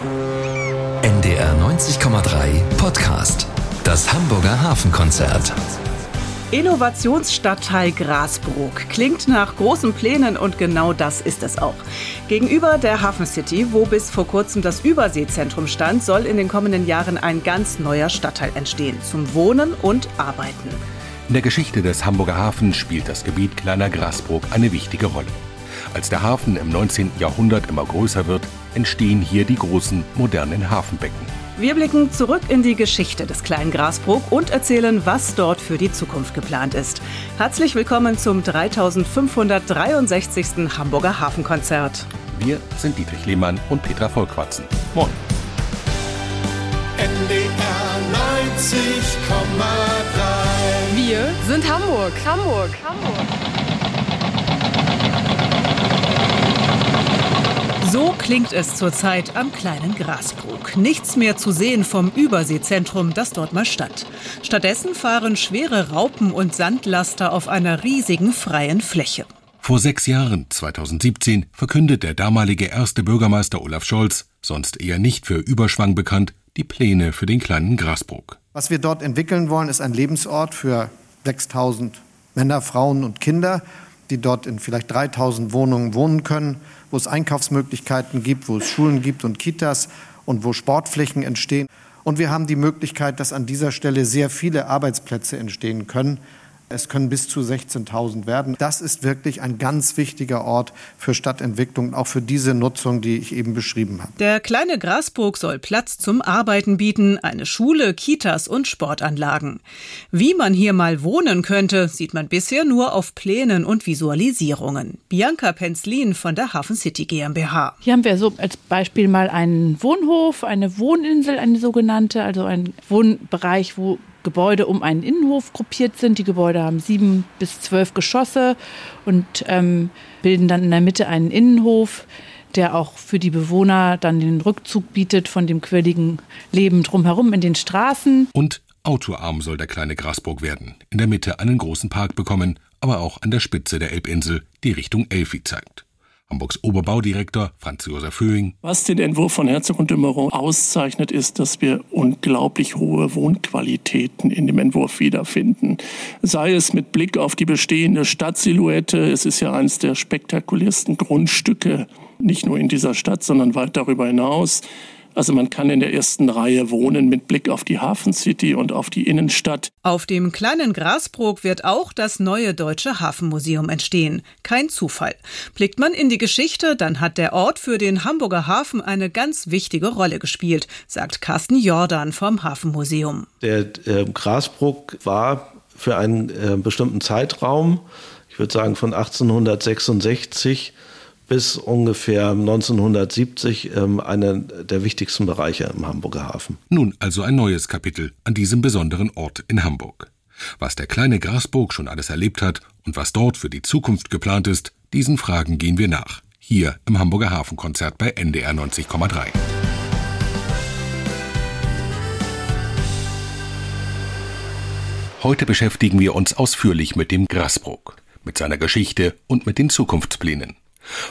NDR 90,3 Podcast. Das Hamburger Hafenkonzert. Innovationsstadtteil Grasbrook klingt nach großen Plänen und genau das ist es auch. Gegenüber der Hafen City, wo bis vor kurzem das Überseezentrum stand, soll in den kommenden Jahren ein ganz neuer Stadtteil entstehen, zum Wohnen und Arbeiten. In der Geschichte des Hamburger Hafens spielt das Gebiet Kleiner Grasbrook eine wichtige Rolle. Als der Hafen im 19. Jahrhundert immer größer wird, entstehen hier die großen modernen Hafenbecken. Wir blicken zurück in die Geschichte des kleinen Grasbrook und erzählen, was dort für die Zukunft geplant ist. Herzlich willkommen zum 3563. Hamburger Hafenkonzert. Wir sind Dietrich Lehmann und Petra Volkwatzen. Moin. NDR 90,3 Wir sind Hamburg, Hamburg, Hamburg. So klingt es zurzeit am kleinen Grasbrook. Nichts mehr zu sehen vom Überseezentrum, das dort mal stand. Stattdessen fahren schwere Raupen und Sandlaster auf einer riesigen freien Fläche. Vor sechs Jahren, 2017, verkündet der damalige erste Bürgermeister Olaf Scholz, sonst eher nicht für Überschwang bekannt, die Pläne für den kleinen Grasbrook. Was wir dort entwickeln wollen, ist ein Lebensort für 6000 Männer, Frauen und Kinder, die dort in vielleicht 3000 Wohnungen wohnen können wo es Einkaufsmöglichkeiten gibt, wo es Schulen gibt und Kitas und wo Sportflächen entstehen. Und wir haben die Möglichkeit, dass an dieser Stelle sehr viele Arbeitsplätze entstehen können. Es können bis zu 16.000 werden. Das ist wirklich ein ganz wichtiger Ort für Stadtentwicklung, auch für diese Nutzung, die ich eben beschrieben habe. Der kleine Grasburg soll Platz zum Arbeiten bieten, eine Schule, Kitas und Sportanlagen. Wie man hier mal wohnen könnte, sieht man bisher nur auf Plänen und Visualisierungen. Bianca Penzlin von der Hafen City GmbH. Hier haben wir so als Beispiel mal einen Wohnhof, eine Wohninsel, eine sogenannte, also ein Wohnbereich, wo Gebäude um einen Innenhof gruppiert sind. Die Gebäude haben sieben bis zwölf Geschosse und ähm, bilden dann in der Mitte einen Innenhof, der auch für die Bewohner dann den Rückzug bietet von dem quirligen Leben drumherum in den Straßen. Und autoarm soll der kleine Grasburg werden. In der Mitte einen großen Park bekommen, aber auch an der Spitze der Elbinsel, die Richtung Elfi zeigt. Hamburgs Oberbaudirektor Franz Josef Föhing. Was den Entwurf von Herzog und Dümmerow auszeichnet, ist, dass wir unglaublich hohe Wohnqualitäten in dem Entwurf wiederfinden. Sei es mit Blick auf die bestehende Stadtsilhouette, es ist ja eines der spektakulärsten Grundstücke, nicht nur in dieser Stadt, sondern weit darüber hinaus. Also man kann in der ersten Reihe wohnen mit Blick auf die Hafen City und auf die Innenstadt. Auf dem kleinen Grasbrook wird auch das neue Deutsche Hafenmuseum entstehen. Kein Zufall. Blickt man in die Geschichte, dann hat der Ort für den Hamburger Hafen eine ganz wichtige Rolle gespielt, sagt Carsten Jordan vom Hafenmuseum. Der äh, Grasbrook war für einen äh, bestimmten Zeitraum, ich würde sagen von 1866 bis ungefähr 1970 ähm, einer der wichtigsten Bereiche im Hamburger Hafen. Nun also ein neues Kapitel an diesem besonderen Ort in Hamburg. Was der kleine Grasburg schon alles erlebt hat und was dort für die Zukunft geplant ist, diesen Fragen gehen wir nach. Hier im Hamburger Hafenkonzert bei NDR 90,3. Heute beschäftigen wir uns ausführlich mit dem Grasbrook, mit seiner Geschichte und mit den Zukunftsplänen.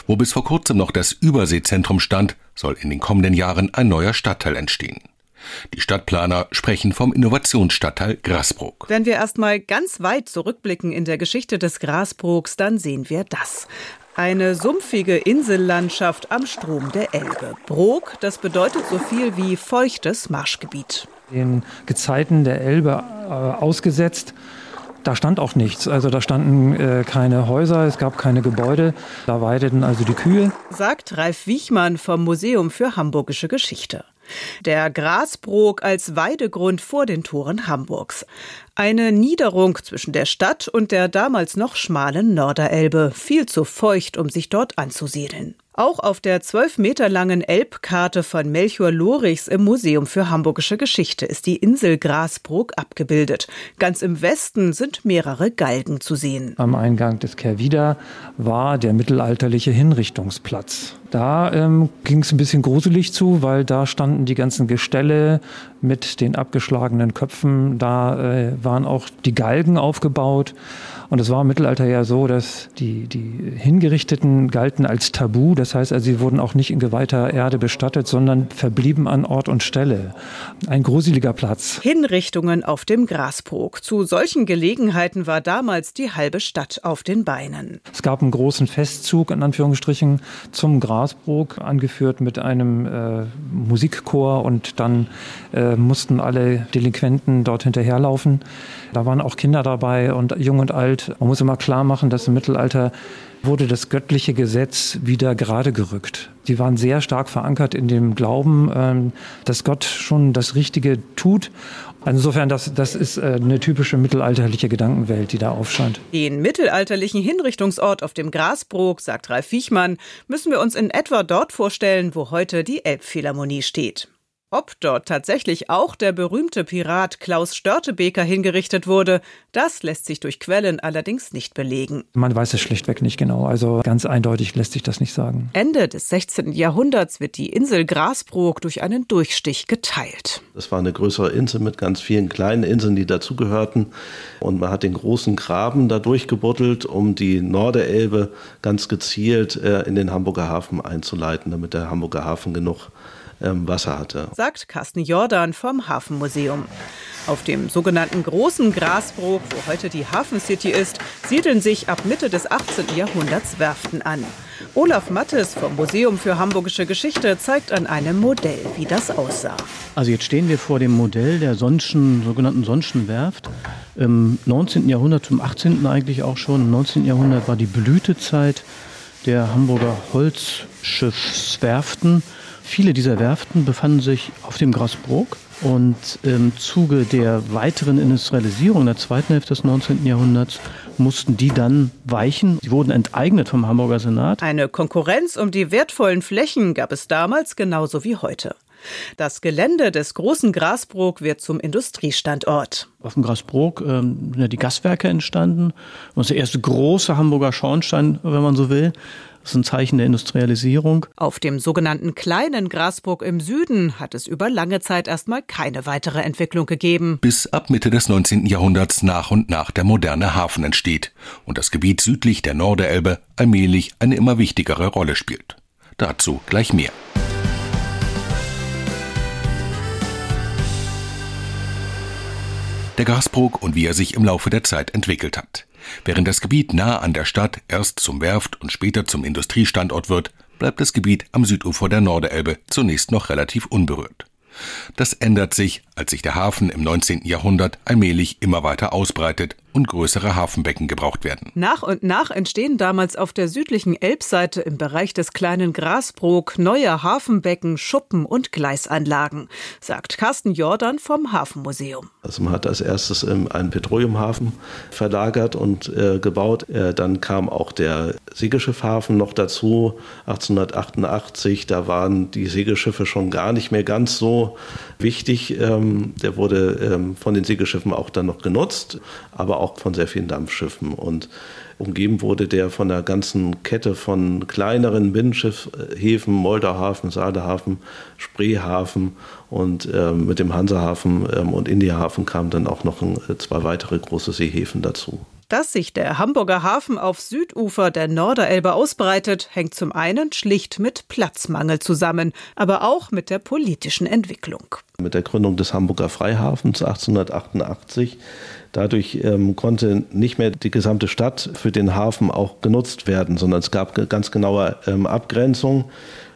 Wo bis vor kurzem noch das Überseezentrum stand, soll in den kommenden Jahren ein neuer Stadtteil entstehen. Die Stadtplaner sprechen vom Innovationsstadtteil Grasbrook. Wenn wir erstmal ganz weit zurückblicken in der Geschichte des Grasbrooks, dann sehen wir das. Eine sumpfige Insellandschaft am Strom der Elbe. Brook, das bedeutet so viel wie feuchtes Marschgebiet. Den Gezeiten der Elbe äh, ausgesetzt da stand auch nichts. Also da standen äh, keine Häuser, es gab keine Gebäude. Da weideten also die Kühe. Sagt Ralf Wiechmann vom Museum für Hamburgische Geschichte. Der Grasbrook als Weidegrund vor den Toren Hamburgs. Eine Niederung zwischen der Stadt und der damals noch schmalen Norderelbe, viel zu feucht, um sich dort anzusiedeln. Auch auf der zwölf Meter langen Elbkarte von Melchior Lorichs im Museum für Hamburgische Geschichte ist die Insel Grasbrook abgebildet. Ganz im Westen sind mehrere Galgen zu sehen. Am Eingang des Kervida war der mittelalterliche Hinrichtungsplatz. Da ähm, ging es ein bisschen gruselig zu, weil da standen die ganzen Gestelle mit den abgeschlagenen Köpfen. Da äh, waren auch die Galgen aufgebaut. Und es war im Mittelalter ja so, dass die, die Hingerichteten galten als Tabu. Das heißt also, sie wurden auch nicht in geweihter Erde bestattet, sondern verblieben an Ort und Stelle. Ein gruseliger Platz. Hinrichtungen auf dem Grasbrook. Zu solchen Gelegenheiten war damals die halbe Stadt auf den Beinen. Es gab einen großen Festzug, in Anführungsstrichen, zum Grasbrook, angeführt mit einem äh, Musikchor und dann äh, mussten alle Delinquenten dort hinterherlaufen. Da waren auch Kinder dabei und jung und alt. Man muss immer klar machen, dass im Mittelalter wurde das göttliche Gesetz wieder gerade gerückt. Die waren sehr stark verankert in dem Glauben, ähm, dass Gott schon das Richtige tut. Insofern, das, das ist äh, eine typische mittelalterliche Gedankenwelt, die da aufscheint. Den mittelalterlichen Hinrichtungsort auf dem Grasbrook, sagt Ralf Viechmann, müssen wir uns in etwa dort vorstellen, wo heute die Elbphilharmonie steht. Ob dort tatsächlich auch der berühmte Pirat Klaus Störtebeker hingerichtet wurde, das lässt sich durch Quellen allerdings nicht belegen. Man weiß es schlichtweg nicht genau, also ganz eindeutig lässt sich das nicht sagen. Ende des 16. Jahrhunderts wird die Insel Grasbrook durch einen Durchstich geteilt. Das war eine größere Insel mit ganz vielen kleinen Inseln, die dazugehörten. Und man hat den großen Graben da durchgebuddelt, um die Norderelbe ganz gezielt äh, in den Hamburger Hafen einzuleiten, damit der Hamburger Hafen genug ähm, Wasser hatte. Sagt Carsten Jordan vom Hafenmuseum. Auf dem sogenannten Großen Grasbrook, wo heute die Hafen City ist, siedeln sich ab Mitte des 18. Jahrhunderts Werften an. Olaf Mattes vom Museum für Hamburgische Geschichte zeigt an einem Modell, wie das aussah. Also jetzt stehen wir vor dem Modell der Sonnschen, sogenannten Sonnschen Werft. Im 19. Jahrhundert, zum 18. eigentlich auch schon, im 19. Jahrhundert war die Blütezeit der Hamburger Holzschiffswerften. Viele dieser Werften befanden sich auf dem Grasbrook und im Zuge der weiteren Industrialisierung der zweiten Hälfte des 19. Jahrhunderts mussten die dann weichen. Sie wurden enteignet vom Hamburger Senat. Eine Konkurrenz um die wertvollen Flächen gab es damals genauso wie heute. Das Gelände des großen Grasbrook wird zum Industriestandort. Auf dem Grasbrook ähm, sind ja die Gaswerke entstanden. Das ist der erste große Hamburger Schornstein, wenn man so will. Das ist ein Zeichen der Industrialisierung. Auf dem sogenannten kleinen Grasburg im Süden hat es über lange Zeit erstmal keine weitere Entwicklung gegeben. Bis ab Mitte des 19. Jahrhunderts nach und nach der moderne Hafen entsteht und das Gebiet südlich der Norderelbe allmählich eine immer wichtigere Rolle spielt. Dazu gleich mehr. Der Grasbrook und wie er sich im Laufe der Zeit entwickelt hat. Während das Gebiet nah an der Stadt erst zum Werft und später zum Industriestandort wird, bleibt das Gebiet am Südufer der Norderelbe zunächst noch relativ unberührt. Das ändert sich, als sich der Hafen im 19. Jahrhundert allmählich immer weiter ausbreitet und größere Hafenbecken gebraucht werden. Nach und nach entstehen damals auf der südlichen Elbseite im Bereich des kleinen Grasbrook neue Hafenbecken, Schuppen und Gleisanlagen, sagt Carsten Jordan vom Hafenmuseum. Also man hat als erstes einen Petroleumhafen verlagert und äh, gebaut. Äh, dann kam auch der Segelschiffhafen noch dazu, 1888. Da waren die Segelschiffe schon gar nicht mehr ganz so wichtig. Ähm, der wurde ähm, von den Segelschiffen auch dann noch genutzt, aber auch von sehr vielen Dampfschiffen. Und umgeben wurde der von einer ganzen Kette von kleineren Binnenschiffhäfen, Moldauhafen, Saalehafen, Spreehafen und ähm, mit dem Hansahafen ähm, und Indiahafen kamen dann auch noch ein, äh, zwei weitere große Seehäfen dazu. Dass sich der Hamburger Hafen auf Südufer der Norderelbe ausbreitet, hängt zum einen schlicht mit Platzmangel zusammen, aber auch mit der politischen Entwicklung. Mit der Gründung des Hamburger Freihafens 1888 Dadurch ähm, konnte nicht mehr die gesamte Stadt für den Hafen auch genutzt werden, sondern es gab ganz genaue ähm, Abgrenzung.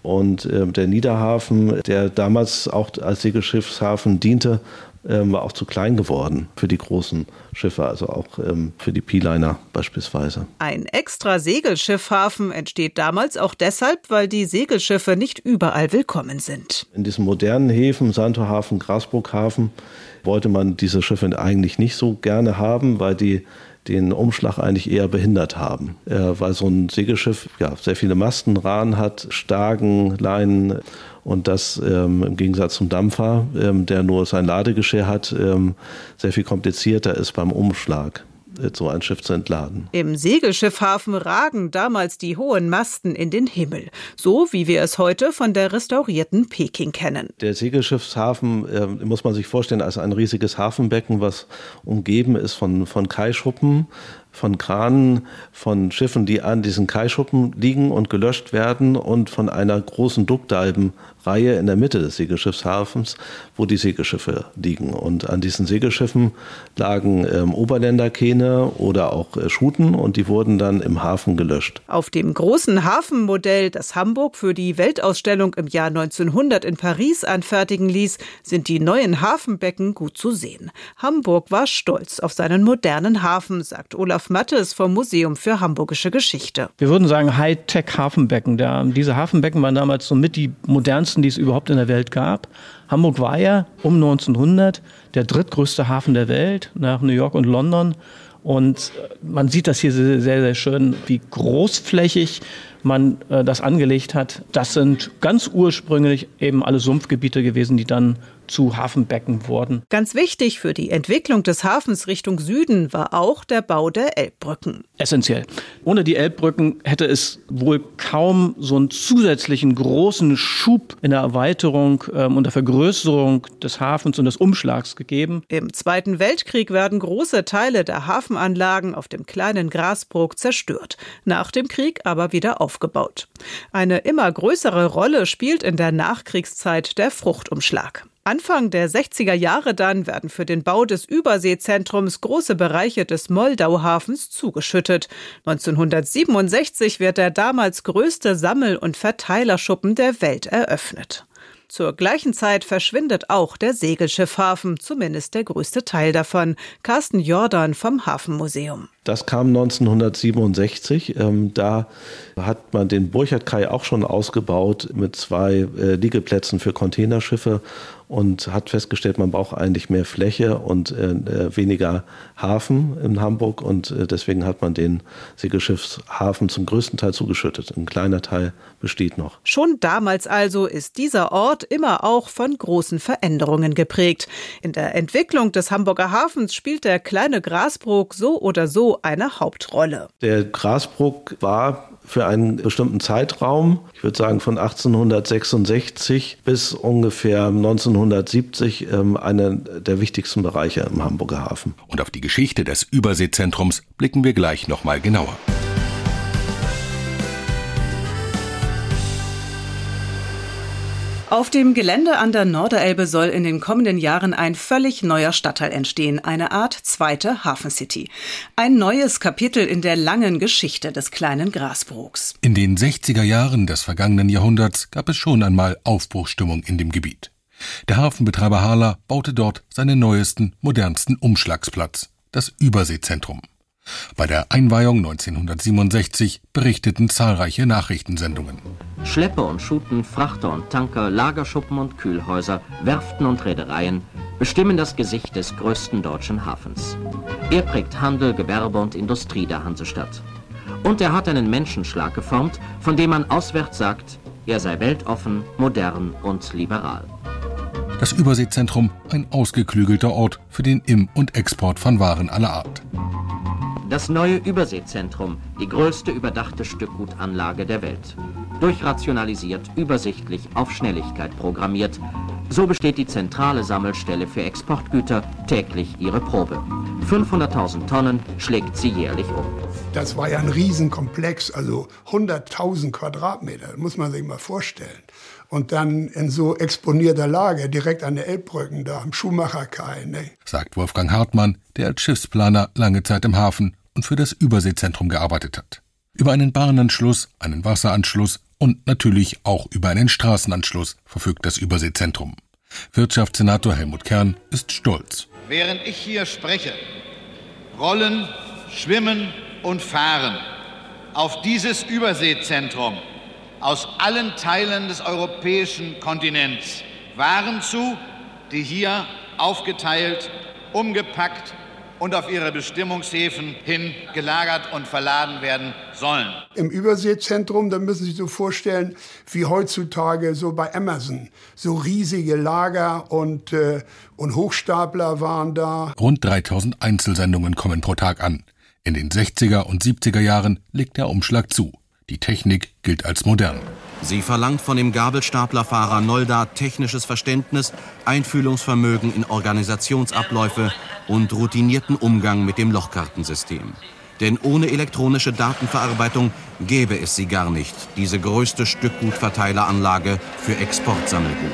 Und ähm, der Niederhafen, der damals auch als Segelschiffshafen diente, ähm, war auch zu klein geworden für die großen Schiffe, also auch ähm, für die P-Liner beispielsweise. Ein extra Segelschiffhafen entsteht damals auch deshalb, weil die Segelschiffe nicht überall willkommen sind. In diesen modernen Häfen, Santorhafen, Grasburghafen, wollte man diese Schiffe eigentlich nicht so gerne haben, weil die den Umschlag eigentlich eher behindert haben. Äh, weil so ein Segelschiff ja, sehr viele Masten, Rahn hat, Stagen, Leinen und das ähm, im Gegensatz zum Dampfer, ähm, der nur sein Ladegeschirr hat, ähm, sehr viel komplizierter ist beim Umschlag so ein Schiff zu entladen. Im Segelschiffhafen ragen damals die hohen Masten in den Himmel, so wie wir es heute von der restaurierten Peking kennen. Der Segelschiffshafen äh, muss man sich vorstellen als ein riesiges Hafenbecken, was umgeben ist von, von Kaischuppen von Kranen, von Schiffen, die an diesen Kaischuppen liegen und gelöscht werden und von einer großen Duckdalbenreihe in der Mitte des Segelschiffshafens, wo die Segelschiffe liegen. Und an diesen Segelschiffen lagen ähm, Oberländerkähne oder auch äh, Schuten und die wurden dann im Hafen gelöscht. Auf dem großen Hafenmodell, das Hamburg für die Weltausstellung im Jahr 1900 in Paris anfertigen ließ, sind die neuen Hafenbecken gut zu sehen. Hamburg war stolz auf seinen modernen Hafen, sagt Olaf Mattes vom Museum für Hamburgische Geschichte. Wir würden sagen Hightech-Hafenbecken. Diese Hafenbecken waren damals so mit die modernsten, die es überhaupt in der Welt gab. Hamburg war ja um 1900 der drittgrößte Hafen der Welt nach New York und London. Und man sieht das hier sehr, sehr schön, wie großflächig man äh, das angelegt hat. Das sind ganz ursprünglich eben alle Sumpfgebiete gewesen, die dann zu Hafenbecken wurden. Ganz wichtig für die Entwicklung des Hafens Richtung Süden war auch der Bau der Elbbrücken. Essentiell. Ohne die Elbbrücken hätte es wohl kaum so einen zusätzlichen großen Schub in der Erweiterung ähm, und der Vergrößerung des Hafens und des Umschlags gegeben. Im Zweiten Weltkrieg werden große Teile der Hafenanlagen auf dem kleinen Grasbrook zerstört, nach dem Krieg aber wieder aufgebaut. Eine immer größere Rolle spielt in der Nachkriegszeit der Fruchtumschlag. Anfang der 60er Jahre dann werden für den Bau des Überseezentrums große Bereiche des Moldauhafens zugeschüttet. 1967 wird der damals größte Sammel- und Verteilerschuppen der Welt eröffnet. Zur gleichen Zeit verschwindet auch der Segelschiffhafen, zumindest der größte Teil davon. Carsten Jordan vom Hafenmuseum. Das kam 1967. Ähm, da hat man den Burchardkai auch schon ausgebaut mit zwei äh, Liegeplätzen für Containerschiffe und hat festgestellt, man braucht eigentlich mehr Fläche und äh, äh weniger Hafen in Hamburg und äh, deswegen hat man den Segelschiffshafen zum größten Teil zugeschüttet. Ein kleiner Teil besteht noch. Schon damals also ist dieser Ort immer auch von großen Veränderungen geprägt. In der Entwicklung des Hamburger Hafens spielt der kleine Grasbrook so oder so eine Hauptrolle. Der Grasbrook war für einen bestimmten Zeitraum, ich würde sagen von 1866 bis ungefähr 1970, ähm, einer der wichtigsten Bereiche im Hamburger Hafen. Und auf die Geschichte des Überseezentrums blicken wir gleich noch mal genauer. Auf dem Gelände an der Norderelbe soll in den kommenden Jahren ein völlig neuer Stadtteil entstehen, eine Art zweite Hafencity. Ein neues Kapitel in der langen Geschichte des kleinen Grasbroks. In den 60er Jahren des vergangenen Jahrhunderts gab es schon einmal Aufbruchstimmung in dem Gebiet. Der Hafenbetreiber Harler baute dort seinen neuesten, modernsten Umschlagsplatz, das Überseezentrum. Bei der Einweihung 1967 berichteten zahlreiche Nachrichtensendungen. Schlepper und Schuten, Frachter und Tanker, Lagerschuppen und Kühlhäuser, Werften und Reedereien bestimmen das Gesicht des größten deutschen Hafens. Er prägt Handel, Gewerbe und Industrie der Hansestadt. Und er hat einen Menschenschlag geformt, von dem man auswärts sagt, er sei weltoffen, modern und liberal. Das Überseezentrum ein ausgeklügelter Ort für den Im- und Export von Waren aller Art. Das neue Überseezentrum, die größte überdachte Stückgutanlage der Welt. Durchrationalisiert, übersichtlich, auf Schnelligkeit programmiert. So besteht die zentrale Sammelstelle für Exportgüter täglich ihre Probe. 500.000 Tonnen schlägt sie jährlich um. Das war ja ein Riesenkomplex, also 100.000 Quadratmeter, muss man sich mal vorstellen. Und dann in so exponierter Lage, direkt an der Elbbrücken da am Schuhmacherkai. Ne? Sagt Wolfgang Hartmann, der als Schiffsplaner lange Zeit im Hafen und für das Überseezentrum gearbeitet hat. Über einen Bahnanschluss, einen Wasseranschluss und natürlich auch über einen Straßenanschluss verfügt das Überseezentrum. Wirtschaftssenator Helmut Kern ist stolz. Während ich hier spreche, rollen, schwimmen und fahren auf dieses Überseezentrum aus allen Teilen des europäischen Kontinents Waren zu, die hier aufgeteilt, umgepackt und auf ihre Bestimmungshäfen hin gelagert und verladen werden sollen. Im Überseezentrum, da müssen Sie sich so vorstellen, wie heutzutage so bei Amazon. So riesige Lager und, äh, und Hochstapler waren da. Rund 3000 Einzelsendungen kommen pro Tag an. In den 60er und 70er Jahren legt der Umschlag zu. Die Technik gilt als modern. Sie verlangt von dem Gabelstaplerfahrer Nolda technisches Verständnis, Einfühlungsvermögen in Organisationsabläufe und routinierten Umgang mit dem Lochkartensystem. Denn ohne elektronische Datenverarbeitung gäbe es sie gar nicht, diese größte Stückgutverteileranlage für Exportsammelgut.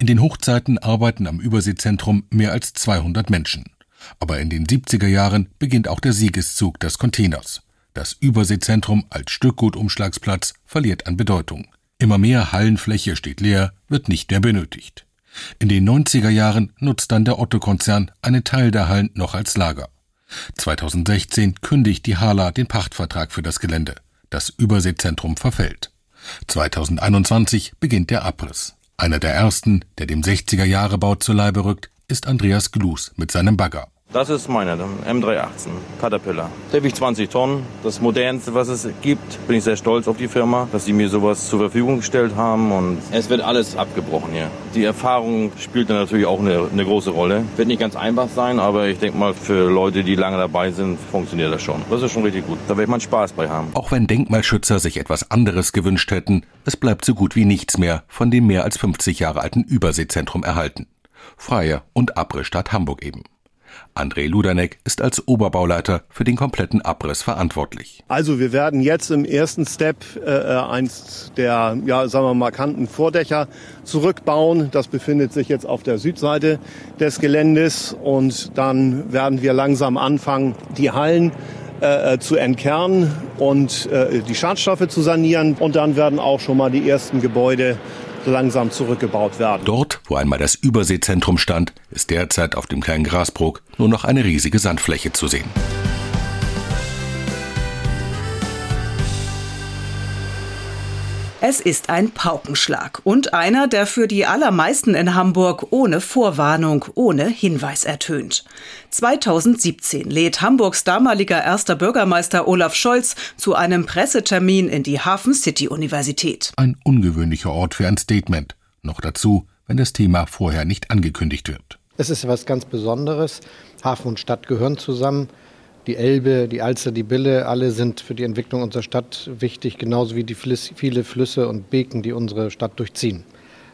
In den Hochzeiten arbeiten am Überseezentrum mehr als 200 Menschen. Aber in den 70er Jahren beginnt auch der Siegeszug des Containers. Das Überseezentrum als Stückgutumschlagsplatz verliert an Bedeutung. Immer mehr Hallenfläche steht leer, wird nicht mehr benötigt. In den 90er Jahren nutzt dann der Otto-Konzern einen Teil der Hallen noch als Lager. 2016 kündigt die Hala den Pachtvertrag für das Gelände. Das Überseezentrum verfällt. 2021 beginnt der Abriss. Einer der ersten, der dem 60er-Jahre-Bau zu Leibe rückt, ist Andreas Glus mit seinem Bagger. Das ist meine, M318 Caterpillar. Der wiegt 20 Tonnen. Das modernste, was es gibt. Bin ich sehr stolz auf die Firma, dass sie mir sowas zur Verfügung gestellt haben. Und es wird alles abgebrochen hier. Die Erfahrung spielt dann natürlich auch eine, eine große Rolle. Wird nicht ganz einfach sein, aber ich denke mal, für Leute, die lange dabei sind, funktioniert das schon. Das ist schon richtig gut. Da wird man Spaß bei haben. Auch wenn Denkmalschützer sich etwas anderes gewünscht hätten, es bleibt so gut wie nichts mehr von dem mehr als 50 Jahre alten Überseezentrum erhalten. Freie und Abrissstadt Hamburg eben. André Ludanek ist als Oberbauleiter für den kompletten Abriss verantwortlich. Also wir werden jetzt im ersten Step äh, eins der, ja, sagen wir markanten Vordächer zurückbauen. Das befindet sich jetzt auf der Südseite des Geländes und dann werden wir langsam anfangen, die Hallen äh, zu entkernen und äh, die Schadstoffe zu sanieren. Und dann werden auch schon mal die ersten Gebäude langsam zurückgebaut werden. Dort, wo einmal das Überseezentrum stand, ist derzeit auf dem kleinen Grasbrook nur noch eine riesige Sandfläche zu sehen. Es ist ein Paukenschlag und einer, der für die allermeisten in Hamburg ohne Vorwarnung, ohne Hinweis ertönt. 2017 lädt Hamburgs damaliger erster Bürgermeister Olaf Scholz zu einem Pressetermin in die Hafen City Universität. Ein ungewöhnlicher Ort für ein Statement. Noch dazu, wenn das Thema vorher nicht angekündigt wird. Es ist etwas ganz Besonderes. Hafen und Stadt gehören zusammen die Elbe, die Alster, die Bille, alle sind für die Entwicklung unserer Stadt wichtig, genauso wie die viele Flüsse und Beken, die unsere Stadt durchziehen.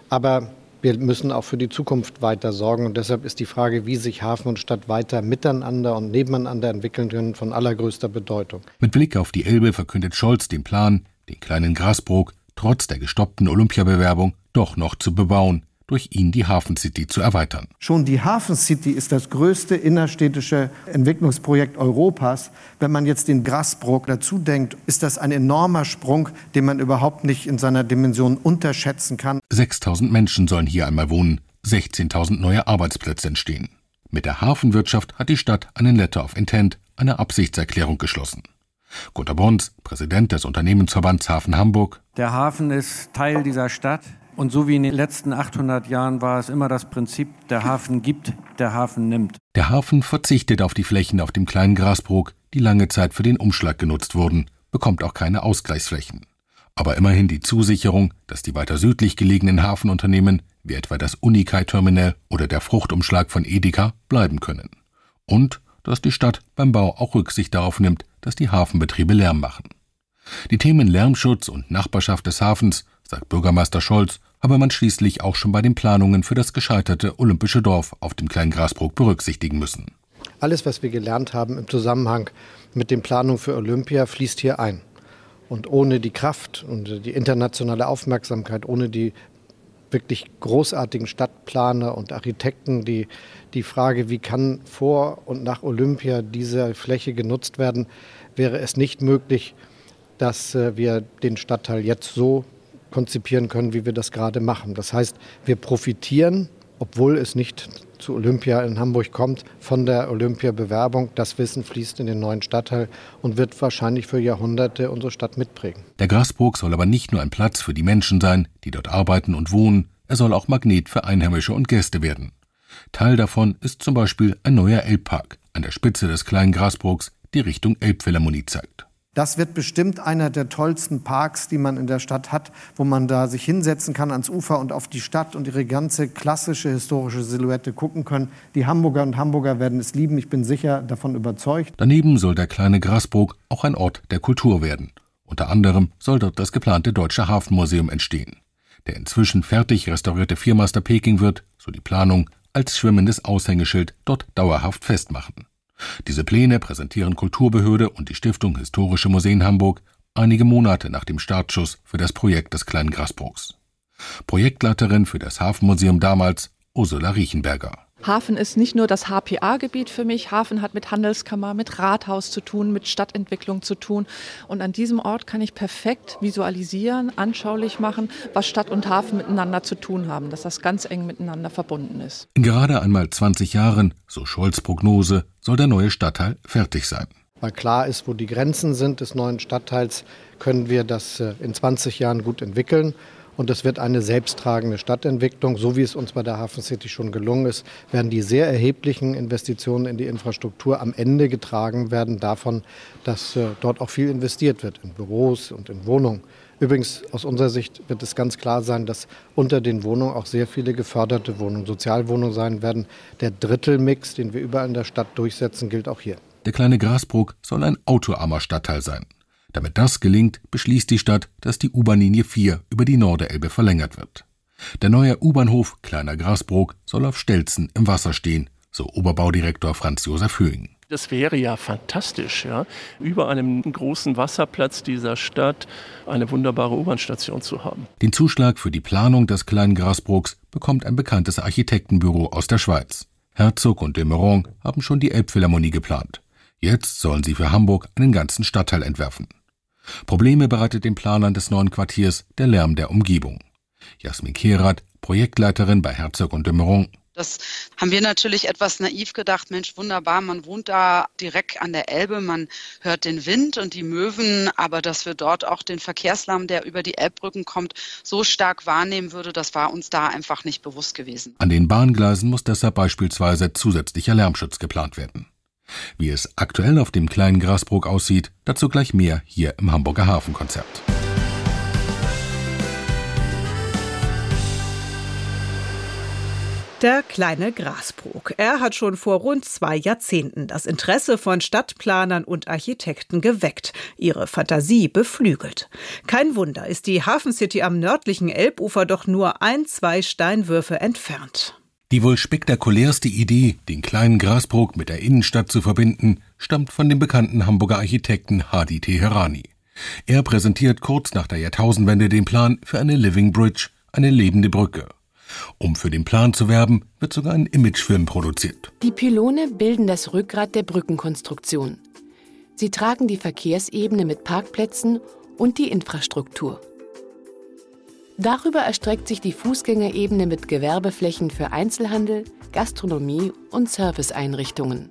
Aber wir müssen auch für die Zukunft weiter sorgen und deshalb ist die Frage, wie sich Hafen und Stadt weiter miteinander und nebeneinander entwickeln können, von allergrößter Bedeutung. Mit Blick auf die Elbe verkündet Scholz den Plan, den kleinen Grasbrook trotz der gestoppten Olympiabewerbung doch noch zu bebauen durch ihn die Hafen City zu erweitern. Schon die Hafen City ist das größte innerstädtische Entwicklungsprojekt Europas. Wenn man jetzt den Grasbrook dazu denkt, ist das ein enormer Sprung, den man überhaupt nicht in seiner Dimension unterschätzen kann. 6000 Menschen sollen hier einmal wohnen, 16.000 neue Arbeitsplätze entstehen. Mit der Hafenwirtschaft hat die Stadt einen Letter of Intent, eine Absichtserklärung geschlossen. Gunter Brons, Präsident des Unternehmensverbands Hafen Hamburg. Der Hafen ist Teil dieser Stadt. Und so wie in den letzten 800 Jahren war es immer das Prinzip, der Hafen gibt, der Hafen nimmt. Der Hafen verzichtet auf die Flächen auf dem kleinen Grasbrook, die lange Zeit für den Umschlag genutzt wurden, bekommt auch keine Ausgleichsflächen. Aber immerhin die Zusicherung, dass die weiter südlich gelegenen Hafenunternehmen, wie etwa das Unikai-Terminal oder der Fruchtumschlag von Edeka, bleiben können. Und dass die Stadt beim Bau auch Rücksicht darauf nimmt, dass die Hafenbetriebe Lärm machen. Die Themen Lärmschutz und Nachbarschaft des Hafens, sagt Bürgermeister Scholz, habe man schließlich auch schon bei den Planungen für das gescheiterte Olympische Dorf auf dem kleinen Grasbrook berücksichtigen müssen. Alles, was wir gelernt haben im Zusammenhang mit den Planungen für Olympia, fließt hier ein. Und ohne die Kraft und die internationale Aufmerksamkeit, ohne die wirklich großartigen Stadtplaner und Architekten, die die Frage, wie kann vor und nach Olympia diese Fläche genutzt werden, wäre es nicht möglich, dass äh, wir den Stadtteil jetzt so konzipieren können, wie wir das gerade machen. Das heißt, wir profitieren, obwohl es nicht zu Olympia in Hamburg kommt, von der Olympia-Bewerbung. Das Wissen fließt in den neuen Stadtteil und wird wahrscheinlich für Jahrhunderte unsere Stadt mitprägen. Der Grasbrook soll aber nicht nur ein Platz für die Menschen sein, die dort arbeiten und wohnen, er soll auch Magnet für Einheimische und Gäste werden. Teil davon ist zum Beispiel ein neuer Elbpark an der Spitze des kleinen Grasbrooks, die Richtung Elbphilharmonie zeigt. Das wird bestimmt einer der tollsten Parks, die man in der Stadt hat, wo man da sich hinsetzen kann ans Ufer und auf die Stadt und ihre ganze klassische historische Silhouette gucken können. Die Hamburger und Hamburger werden es lieben, ich bin sicher davon überzeugt. Daneben soll der kleine Grasbrook auch ein Ort der Kultur werden. Unter anderem soll dort das geplante Deutsche Hafenmuseum entstehen. Der inzwischen fertig restaurierte Viermaster Peking wird, so die Planung, als schwimmendes Aushängeschild dort dauerhaft festmachen. Diese Pläne präsentieren Kulturbehörde und die Stiftung Historische Museen Hamburg einige Monate nach dem Startschuss für das Projekt des kleinen Grasbruchs. Projektleiterin für das Hafenmuseum damals Ursula Riechenberger. Hafen ist nicht nur das HPA-Gebiet für mich. Hafen hat mit Handelskammer, mit Rathaus zu tun, mit Stadtentwicklung zu tun. Und an diesem Ort kann ich perfekt visualisieren, anschaulich machen, was Stadt und Hafen miteinander zu tun haben, dass das ganz eng miteinander verbunden ist. In gerade einmal 20 Jahren, so Scholz Prognose, soll der neue Stadtteil fertig sein. Weil klar ist, wo die Grenzen sind des neuen Stadtteils, können wir das äh, in 20 Jahren gut entwickeln. Und es wird eine selbsttragende Stadtentwicklung, so wie es uns bei der Hafen City schon gelungen ist, werden die sehr erheblichen Investitionen in die Infrastruktur am Ende getragen werden davon, dass äh, dort auch viel investiert wird in Büros und in Wohnungen. Übrigens, aus unserer Sicht wird es ganz klar sein, dass unter den Wohnungen auch sehr viele geförderte Wohnungen, Sozialwohnungen sein werden. Der Drittelmix, den wir überall in der Stadt durchsetzen, gilt auch hier. Der kleine Grasbruck soll ein autoarmer Stadtteil sein. Damit das gelingt, beschließt die Stadt, dass die U-Bahn-Linie 4 über die Norderelbe verlängert wird. Der neue U-Bahnhof Kleiner Grasbrook soll auf Stelzen im Wasser stehen, so Oberbaudirektor Franz Josef Höhing. Das wäre ja fantastisch, ja, über einem großen Wasserplatz dieser Stadt eine wunderbare U-Bahn-Station zu haben. Den Zuschlag für die Planung des kleinen Grasbrucks bekommt ein bekanntes Architektenbüro aus der Schweiz. Herzog und de Meuron haben schon die Elbphilharmonie geplant. Jetzt sollen sie für Hamburg einen ganzen Stadtteil entwerfen. Probleme bereitet den Planern des neuen Quartiers der Lärm der Umgebung. Jasmin Kehrath, Projektleiterin bei Herzog und de Meuron. Das haben wir natürlich etwas naiv gedacht. Mensch, wunderbar, man wohnt da direkt an der Elbe, man hört den Wind und die Möwen, aber dass wir dort auch den Verkehrslärm, der über die Elbbrücken kommt, so stark wahrnehmen würde, das war uns da einfach nicht bewusst gewesen. An den Bahngleisen muss deshalb beispielsweise zusätzlicher Lärmschutz geplant werden. Wie es aktuell auf dem kleinen Grasbrook aussieht, dazu gleich mehr hier im Hamburger Hafenkonzert. Der kleine Grasbrook. Er hat schon vor rund zwei Jahrzehnten das Interesse von Stadtplanern und Architekten geweckt, ihre Fantasie beflügelt. Kein Wunder, ist die Hafencity am nördlichen Elbufer doch nur ein, zwei Steinwürfe entfernt. Die wohl spektakulärste Idee, den kleinen Grasbrook mit der Innenstadt zu verbinden, stammt von dem bekannten Hamburger Architekten Hadi Teherani. Er präsentiert kurz nach der Jahrtausendwende den Plan für eine Living Bridge, eine lebende Brücke. Um für den Plan zu werben, wird sogar ein Imagefilm produziert. Die Pylone bilden das Rückgrat der Brückenkonstruktion. Sie tragen die Verkehrsebene mit Parkplätzen und die Infrastruktur. Darüber erstreckt sich die Fußgängerebene mit Gewerbeflächen für Einzelhandel, Gastronomie und Serviceeinrichtungen.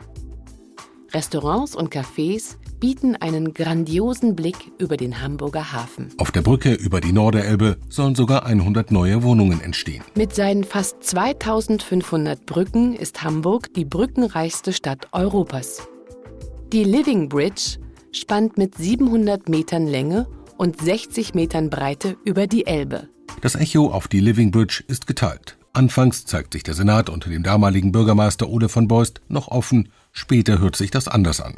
Restaurants und Cafés bieten einen grandiosen Blick über den Hamburger Hafen. Auf der Brücke über die Norderelbe sollen sogar 100 neue Wohnungen entstehen. Mit seinen fast 2500 Brücken ist Hamburg die brückenreichste Stadt Europas. Die Living Bridge spannt mit 700 Metern Länge und 60 Metern Breite über die Elbe. Das Echo auf die Living Bridge ist geteilt. Anfangs zeigt sich der Senat unter dem damaligen Bürgermeister Ole von Beust noch offen, später hört sich das anders an.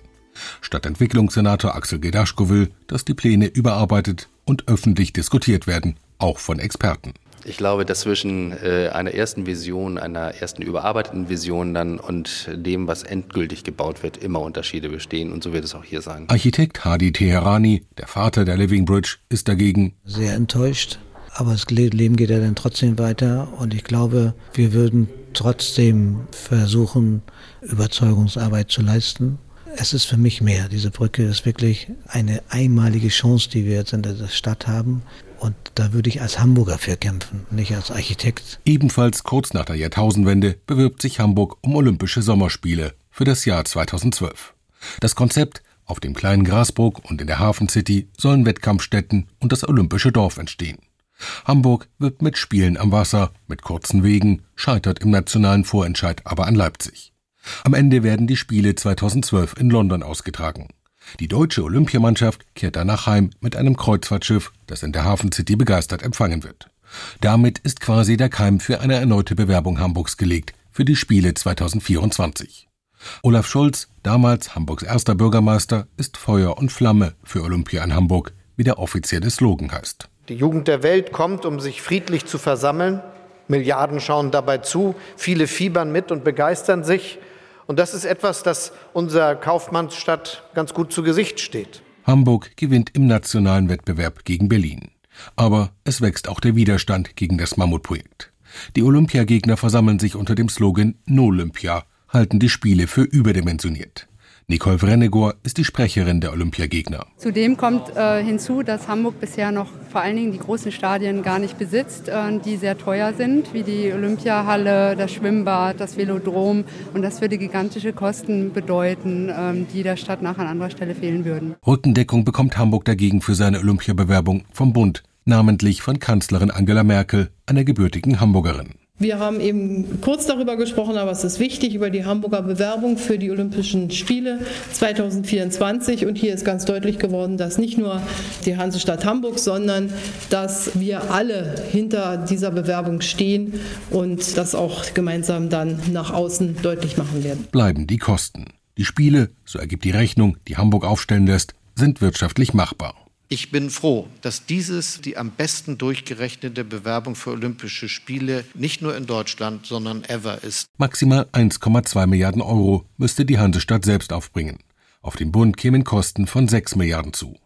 Stadtentwicklungssenator Axel Gedaschko will, dass die Pläne überarbeitet und öffentlich diskutiert werden, auch von Experten. Ich glaube, dass zwischen äh, einer ersten Vision, einer ersten überarbeiteten Vision dann und dem, was endgültig gebaut wird, immer Unterschiede bestehen und so wird es auch hier sein. Architekt Hadi Teherani, der Vater der Living Bridge, ist dagegen sehr enttäuscht aber das Leben geht ja dann trotzdem weiter und ich glaube, wir würden trotzdem versuchen, Überzeugungsarbeit zu leisten. Es ist für mich mehr. Diese Brücke ist wirklich eine einmalige Chance, die wir jetzt in der Stadt haben. Und da würde ich als Hamburger für kämpfen, nicht als Architekt. Ebenfalls kurz nach der Jahrtausendwende bewirbt sich Hamburg um Olympische Sommerspiele für das Jahr 2012. Das Konzept auf dem kleinen Grasburg und in der Hafen City sollen Wettkampfstätten und das Olympische Dorf entstehen. Hamburg wird mit Spielen am Wasser, mit kurzen Wegen, scheitert im nationalen Vorentscheid aber an Leipzig. Am Ende werden die Spiele 2012 in London ausgetragen. Die deutsche Olympiamannschaft kehrt danach heim mit einem Kreuzfahrtschiff, das in der Hafen City begeistert empfangen wird. Damit ist quasi der Keim für eine erneute Bewerbung Hamburgs gelegt für die Spiele 2024. Olaf Scholz, damals Hamburgs erster Bürgermeister, ist Feuer und Flamme für Olympia in Hamburg, wie der offizielle Slogan heißt. Die Jugend der Welt kommt, um sich friedlich zu versammeln. Milliarden schauen dabei zu, viele fiebern mit und begeistern sich. Und das ist etwas, das unserer Kaufmannsstadt ganz gut zu Gesicht steht. Hamburg gewinnt im nationalen Wettbewerb gegen Berlin. Aber es wächst auch der Widerstand gegen das Mammutprojekt. Die Olympiagegner versammeln sich unter dem Slogan No Olympia, halten die Spiele für überdimensioniert. Nicole Vrennegor ist die Sprecherin der Olympiagegner. Zudem kommt äh, hinzu, dass Hamburg bisher noch vor allen Dingen die großen Stadien gar nicht besitzt, äh, die sehr teuer sind, wie die Olympiahalle, das Schwimmbad, das Velodrom. Und das würde gigantische Kosten bedeuten, äh, die der Stadt nach an anderer Stelle fehlen würden. Rückendeckung bekommt Hamburg dagegen für seine Olympiabewerbung vom Bund, namentlich von Kanzlerin Angela Merkel, einer gebürtigen Hamburgerin. Wir haben eben kurz darüber gesprochen, aber es ist wichtig, über die Hamburger Bewerbung für die Olympischen Spiele 2024. Und hier ist ganz deutlich geworden, dass nicht nur die Hansestadt Hamburg, sondern dass wir alle hinter dieser Bewerbung stehen und das auch gemeinsam dann nach außen deutlich machen werden. Bleiben die Kosten. Die Spiele, so ergibt die Rechnung, die Hamburg aufstellen lässt, sind wirtschaftlich machbar. Ich bin froh, dass dieses die am besten durchgerechnete Bewerbung für Olympische Spiele nicht nur in Deutschland, sondern ever ist. Maximal 1,2 Milliarden Euro müsste die Hansestadt selbst aufbringen. Auf den Bund kämen Kosten von 6 Milliarden zu.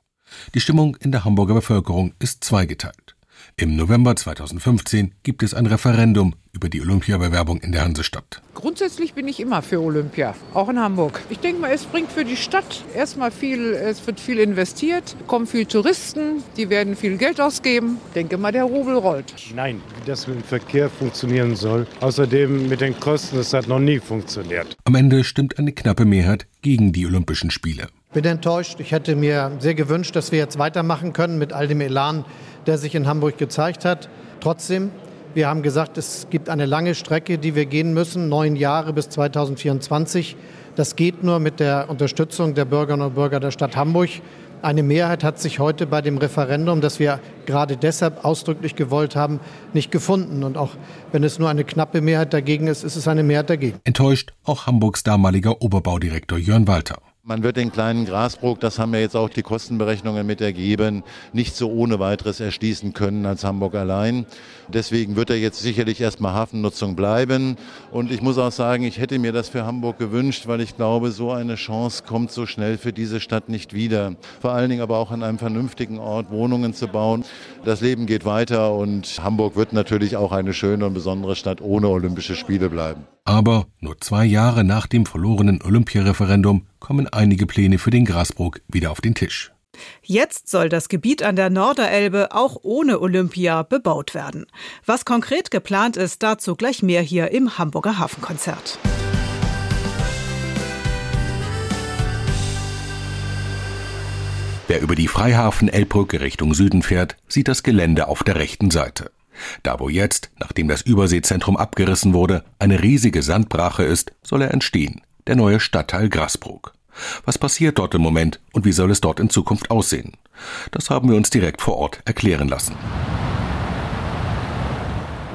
Die Stimmung in der Hamburger Bevölkerung ist zweigeteilt. Im November 2015 gibt es ein Referendum über die Olympiabewerbung in der Hansestadt. Grundsätzlich bin ich immer für Olympia, auch in Hamburg. Ich denke mal, es bringt für die Stadt erstmal viel, es wird viel investiert, kommen viel Touristen, die werden viel Geld ausgeben. Ich denke mal, der Rubel rollt. Nein, wie das mit dem Verkehr funktionieren soll. Außerdem mit den Kosten, das hat noch nie funktioniert. Am Ende stimmt eine knappe Mehrheit gegen die Olympischen Spiele. Bin enttäuscht. Ich hätte mir sehr gewünscht, dass wir jetzt weitermachen können mit all dem Elan, der sich in Hamburg gezeigt hat. Trotzdem, wir haben gesagt, es gibt eine lange Strecke, die wir gehen müssen, neun Jahre bis 2024. Das geht nur mit der Unterstützung der Bürgerinnen und Bürger der Stadt Hamburg. Eine Mehrheit hat sich heute bei dem Referendum, das wir gerade deshalb ausdrücklich gewollt haben, nicht gefunden. Und auch wenn es nur eine knappe Mehrheit dagegen ist, ist es eine Mehrheit dagegen. Enttäuscht auch Hamburgs damaliger Oberbaudirektor Jörn Walter. Man wird den kleinen Grasbrook, das haben ja jetzt auch die Kostenberechnungen mit ergeben, nicht so ohne weiteres erschließen können als Hamburg allein. Deswegen wird er jetzt sicherlich erstmal Hafennutzung bleiben. Und ich muss auch sagen, ich hätte mir das für Hamburg gewünscht, weil ich glaube, so eine Chance kommt so schnell für diese Stadt nicht wieder. Vor allen Dingen aber auch an einem vernünftigen Ort Wohnungen zu bauen. Das Leben geht weiter und Hamburg wird natürlich auch eine schöne und besondere Stadt ohne Olympische Spiele bleiben. Aber nur zwei Jahre nach dem verlorenen Olympiareferendum kommen einige Pläne für den Grasbrook wieder auf den Tisch. Jetzt soll das Gebiet an der Norderelbe auch ohne Olympia bebaut werden. Was konkret geplant ist, dazu gleich mehr hier im Hamburger Hafenkonzert. Wer über die Freihafen-Elbbrücke Richtung Süden fährt, sieht das Gelände auf der rechten Seite. Da wo jetzt, nachdem das Überseezentrum abgerissen wurde, eine riesige Sandbrache ist, soll er entstehen, der neue Stadtteil Grasbrook. Was passiert dort im Moment und wie soll es dort in Zukunft aussehen? Das haben wir uns direkt vor Ort erklären lassen.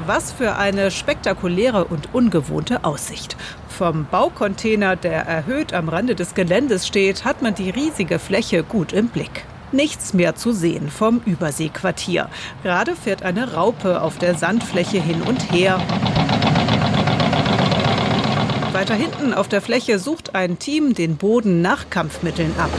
Was für eine spektakuläre und ungewohnte Aussicht. Vom Baucontainer, der erhöht am Rande des Geländes steht, hat man die riesige Fläche gut im Blick. Nichts mehr zu sehen vom Überseequartier. Gerade fährt eine Raupe auf der Sandfläche hin und her. Weiter hinten auf der Fläche sucht ein Team den Boden nach Kampfmitteln ab.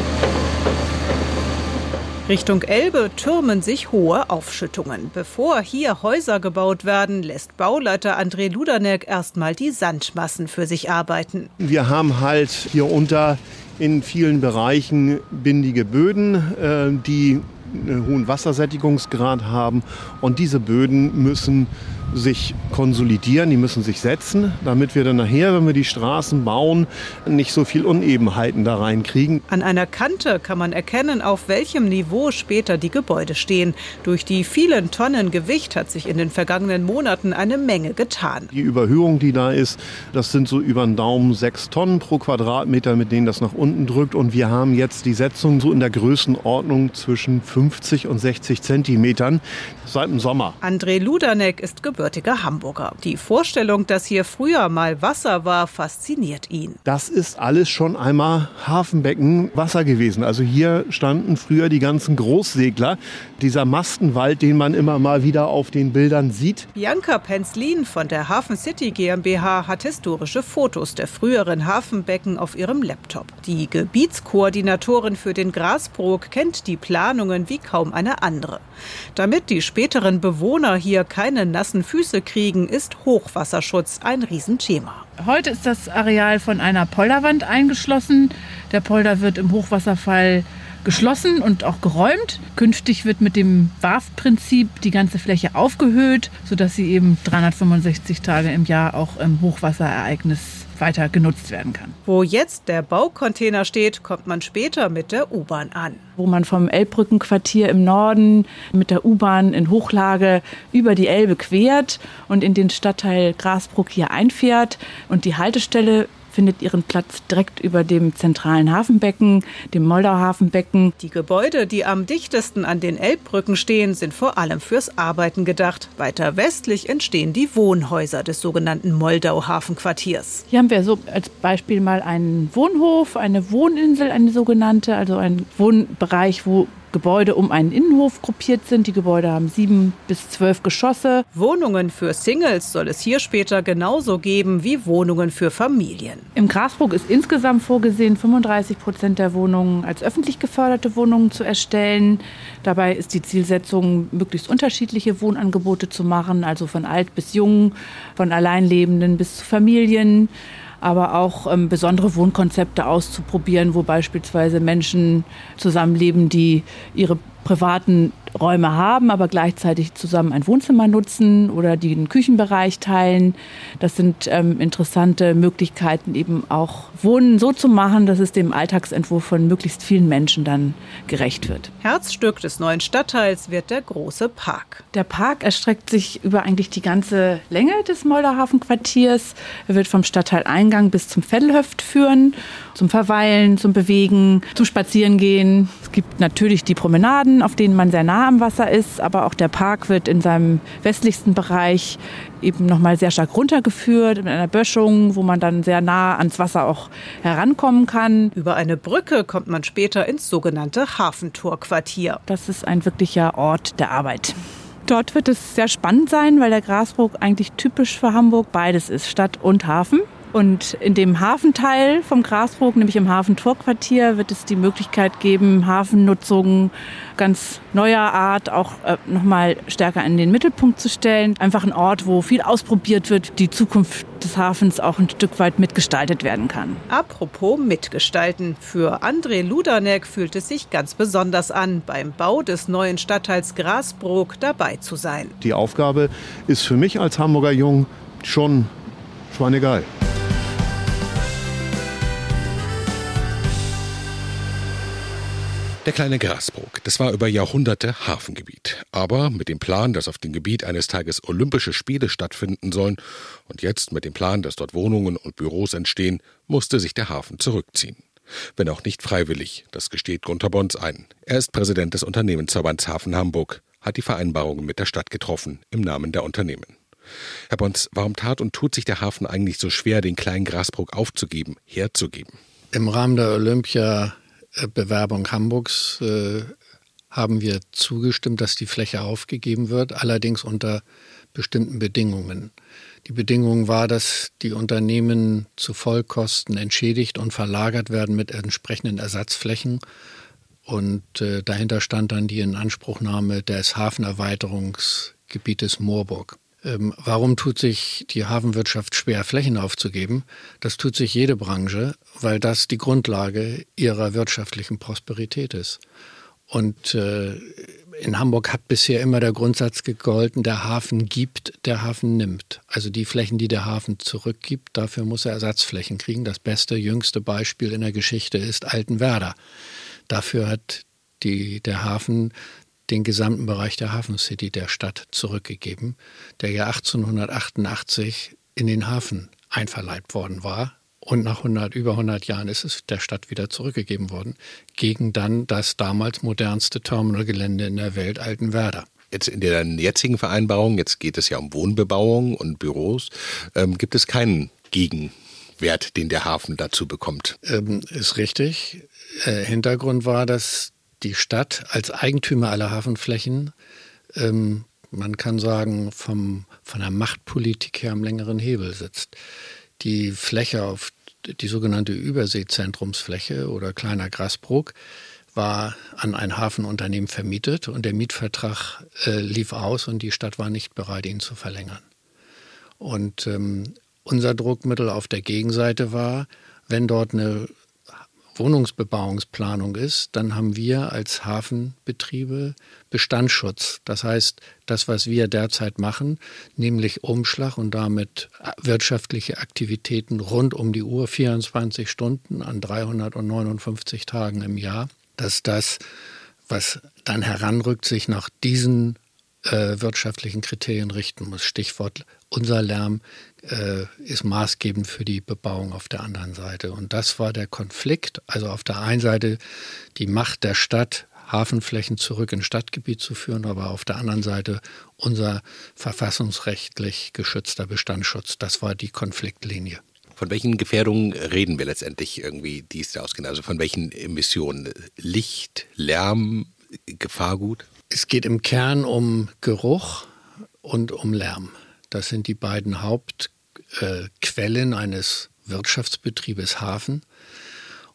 Richtung Elbe türmen sich hohe Aufschüttungen. Bevor hier Häuser gebaut werden, lässt Bauleiter André Ludanek erstmal die Sandmassen für sich arbeiten. Wir haben halt hier unter in vielen Bereichen bindige Böden, äh, die einen hohen Wassersättigungsgrad haben. Und diese Böden müssen sich konsolidieren, die müssen sich setzen, damit wir dann nachher, wenn wir die Straßen bauen, nicht so viel Unebenheiten da reinkriegen. An einer Kante kann man erkennen, auf welchem Niveau später die Gebäude stehen. Durch die vielen Tonnen Gewicht hat sich in den vergangenen Monaten eine Menge getan. Die Überhöhung, die da ist, das sind so über den Daumen sechs Tonnen pro Quadratmeter, mit denen das nach unten drückt. Und wir haben jetzt die Setzung so in der Größenordnung zwischen 50 und 60 Zentimetern seit dem Sommer. André Ludanek ist geboren gebürtiger Hamburger. Die Vorstellung, dass hier früher mal Wasser war, fasziniert ihn. Das ist alles schon einmal Hafenbecken Wasser gewesen. Also hier standen früher die ganzen Großsegler. Dieser Mastenwald, den man immer mal wieder auf den Bildern sieht. Bianca Penzlin von der Hafen City GmbH hat historische Fotos der früheren Hafenbecken auf ihrem Laptop. Die Gebietskoordinatorin für den Grasbrook kennt die Planungen wie kaum eine andere. Damit die späteren Bewohner hier keine nassen Füße kriegen, ist Hochwasserschutz ein Riesenthema. Heute ist das Areal von einer Polderwand eingeschlossen. Der Polder wird im Hochwasserfall geschlossen und auch geräumt. Künftig wird mit dem WAF-Prinzip die ganze Fläche aufgehöht, sodass sie eben 365 Tage im Jahr auch im Hochwasserereignis weiter genutzt werden kann. Wo jetzt der Baucontainer steht, kommt man später mit der U-Bahn an. Wo man vom Elbbrückenquartier im Norden mit der U-Bahn in Hochlage über die Elbe quert und in den Stadtteil Grasbruck hier einfährt. Und die Haltestelle findet ihren Platz direkt über dem zentralen Hafenbecken, dem Moldau-Hafenbecken. Die Gebäude, die am dichtesten an den Elbbrücken stehen, sind vor allem fürs Arbeiten gedacht. Weiter westlich entstehen die Wohnhäuser des sogenannten Moldau-Hafenquartiers. Hier haben wir so als Beispiel mal einen Wohnhof, eine Wohninsel, eine sogenannte, also ein Wohnbereich, wo Gebäude um einen Innenhof gruppiert sind. Die Gebäude haben sieben bis zwölf Geschosse. Wohnungen für Singles soll es hier später genauso geben wie Wohnungen für Familien. Im Grasburg ist insgesamt vorgesehen, 35 Prozent der Wohnungen als öffentlich geförderte Wohnungen zu erstellen. Dabei ist die Zielsetzung, möglichst unterschiedliche Wohnangebote zu machen, also von alt bis jung, von Alleinlebenden bis zu Familien aber auch ähm, besondere Wohnkonzepte auszuprobieren, wo beispielsweise Menschen zusammenleben, die ihre privaten Räume haben, aber gleichzeitig zusammen ein Wohnzimmer nutzen oder die einen Küchenbereich teilen. Das sind ähm, interessante Möglichkeiten, eben auch Wohnen so zu machen, dass es dem Alltagsentwurf von möglichst vielen Menschen dann gerecht wird. Herzstück des neuen Stadtteils wird der große Park. Der Park erstreckt sich über eigentlich die ganze Länge des Moldauhafenquartiers. Er wird vom Stadtteileingang bis zum Vettelhöft führen, zum Verweilen, zum Bewegen, zum Spazierengehen. Es gibt natürlich die Promenaden, auf denen man sehr nah am Wasser ist, aber auch der Park wird in seinem westlichsten Bereich eben nochmal sehr stark runtergeführt mit einer Böschung, wo man dann sehr nah ans Wasser auch herankommen kann. Über eine Brücke kommt man später ins sogenannte Hafentorquartier. Das ist ein wirklicher Ort der Arbeit. Dort wird es sehr spannend sein, weil der Grasbrook eigentlich typisch für Hamburg beides ist, Stadt und Hafen. Und in dem Hafenteil vom Grasbrook, nämlich im Hafentorquartier, wird es die Möglichkeit geben, Hafennutzung ganz neuer Art auch äh, nochmal stärker in den Mittelpunkt zu stellen. Einfach ein Ort, wo viel ausprobiert wird, die Zukunft des Hafens auch ein Stück weit mitgestaltet werden kann. Apropos mitgestalten. Für André Ludanek fühlt es sich ganz besonders an, beim Bau des neuen Stadtteils Grasbrook dabei zu sein. Die Aufgabe ist für mich als Hamburger Jung schon schweinegeil. Der kleine Grasbrook, das war über Jahrhunderte Hafengebiet. Aber mit dem Plan, dass auf dem Gebiet eines Tages Olympische Spiele stattfinden sollen und jetzt mit dem Plan, dass dort Wohnungen und Büros entstehen, musste sich der Hafen zurückziehen. Wenn auch nicht freiwillig, das gesteht Gunter Bons ein. Er ist Präsident des Unternehmensverbands Hafen Hamburg, hat die Vereinbarungen mit der Stadt getroffen im Namen der Unternehmen. Herr Bons, warum tat und tut sich der Hafen eigentlich so schwer, den kleinen Grasbrook aufzugeben, herzugeben? Im Rahmen der Olympia Bewerbung Hamburgs äh, haben wir zugestimmt, dass die Fläche aufgegeben wird, allerdings unter bestimmten Bedingungen. Die Bedingung war, dass die Unternehmen zu Vollkosten entschädigt und verlagert werden mit entsprechenden Ersatzflächen. Und äh, dahinter stand dann die Inanspruchnahme des Hafenerweiterungsgebietes Moorburg. Ähm, warum tut sich die Hafenwirtschaft schwer, Flächen aufzugeben? Das tut sich jede Branche, weil das die Grundlage ihrer wirtschaftlichen Prosperität ist. Und äh, in Hamburg hat bisher immer der Grundsatz gegolten, der Hafen gibt, der Hafen nimmt. Also die Flächen, die der Hafen zurückgibt, dafür muss er Ersatzflächen kriegen. Das beste, jüngste Beispiel in der Geschichte ist Altenwerder. Dafür hat die, der Hafen den gesamten Bereich der Hafen City der Stadt zurückgegeben, der ja 1888 in den Hafen einverleibt worden war. Und nach 100, über 100 Jahren ist es der Stadt wieder zurückgegeben worden, gegen dann das damals modernste Terminalgelände in der Welt, Altenwerder. Jetzt in der jetzigen Vereinbarung, jetzt geht es ja um Wohnbebauung und Büros, ähm, gibt es keinen Gegenwert, den der Hafen dazu bekommt. Ähm, ist richtig. Äh, Hintergrund war, dass die Stadt als Eigentümer aller Hafenflächen, ähm, man kann sagen, vom, von der Machtpolitik her am längeren Hebel sitzt. Die Fläche auf die sogenannte Überseezentrumsfläche oder kleiner Grasbrook war an ein Hafenunternehmen vermietet und der Mietvertrag äh, lief aus und die Stadt war nicht bereit, ihn zu verlängern. Und ähm, unser Druckmittel auf der Gegenseite war, wenn dort eine Wohnungsbebauungsplanung ist, dann haben wir als Hafenbetriebe Bestandsschutz. Das heißt, das, was wir derzeit machen, nämlich Umschlag und damit wirtschaftliche Aktivitäten rund um die Uhr, 24 Stunden an 359 Tagen im Jahr, dass das, was dann heranrückt, sich nach diesen äh, wirtschaftlichen Kriterien richten muss. Stichwort unser Lärm äh, ist maßgebend für die Bebauung auf der anderen Seite. Und das war der Konflikt. Also auf der einen Seite die Macht der Stadt, Hafenflächen zurück ins Stadtgebiet zu führen, aber auf der anderen Seite unser verfassungsrechtlich geschützter Bestandsschutz. Das war die Konfliktlinie. Von welchen Gefährdungen reden wir letztendlich irgendwie, die es da ausgehen? Also von welchen Emissionen? Licht, Lärm, Gefahrgut? Es geht im Kern um Geruch und um Lärm. Das sind die beiden Hauptquellen äh, eines Wirtschaftsbetriebes Hafen.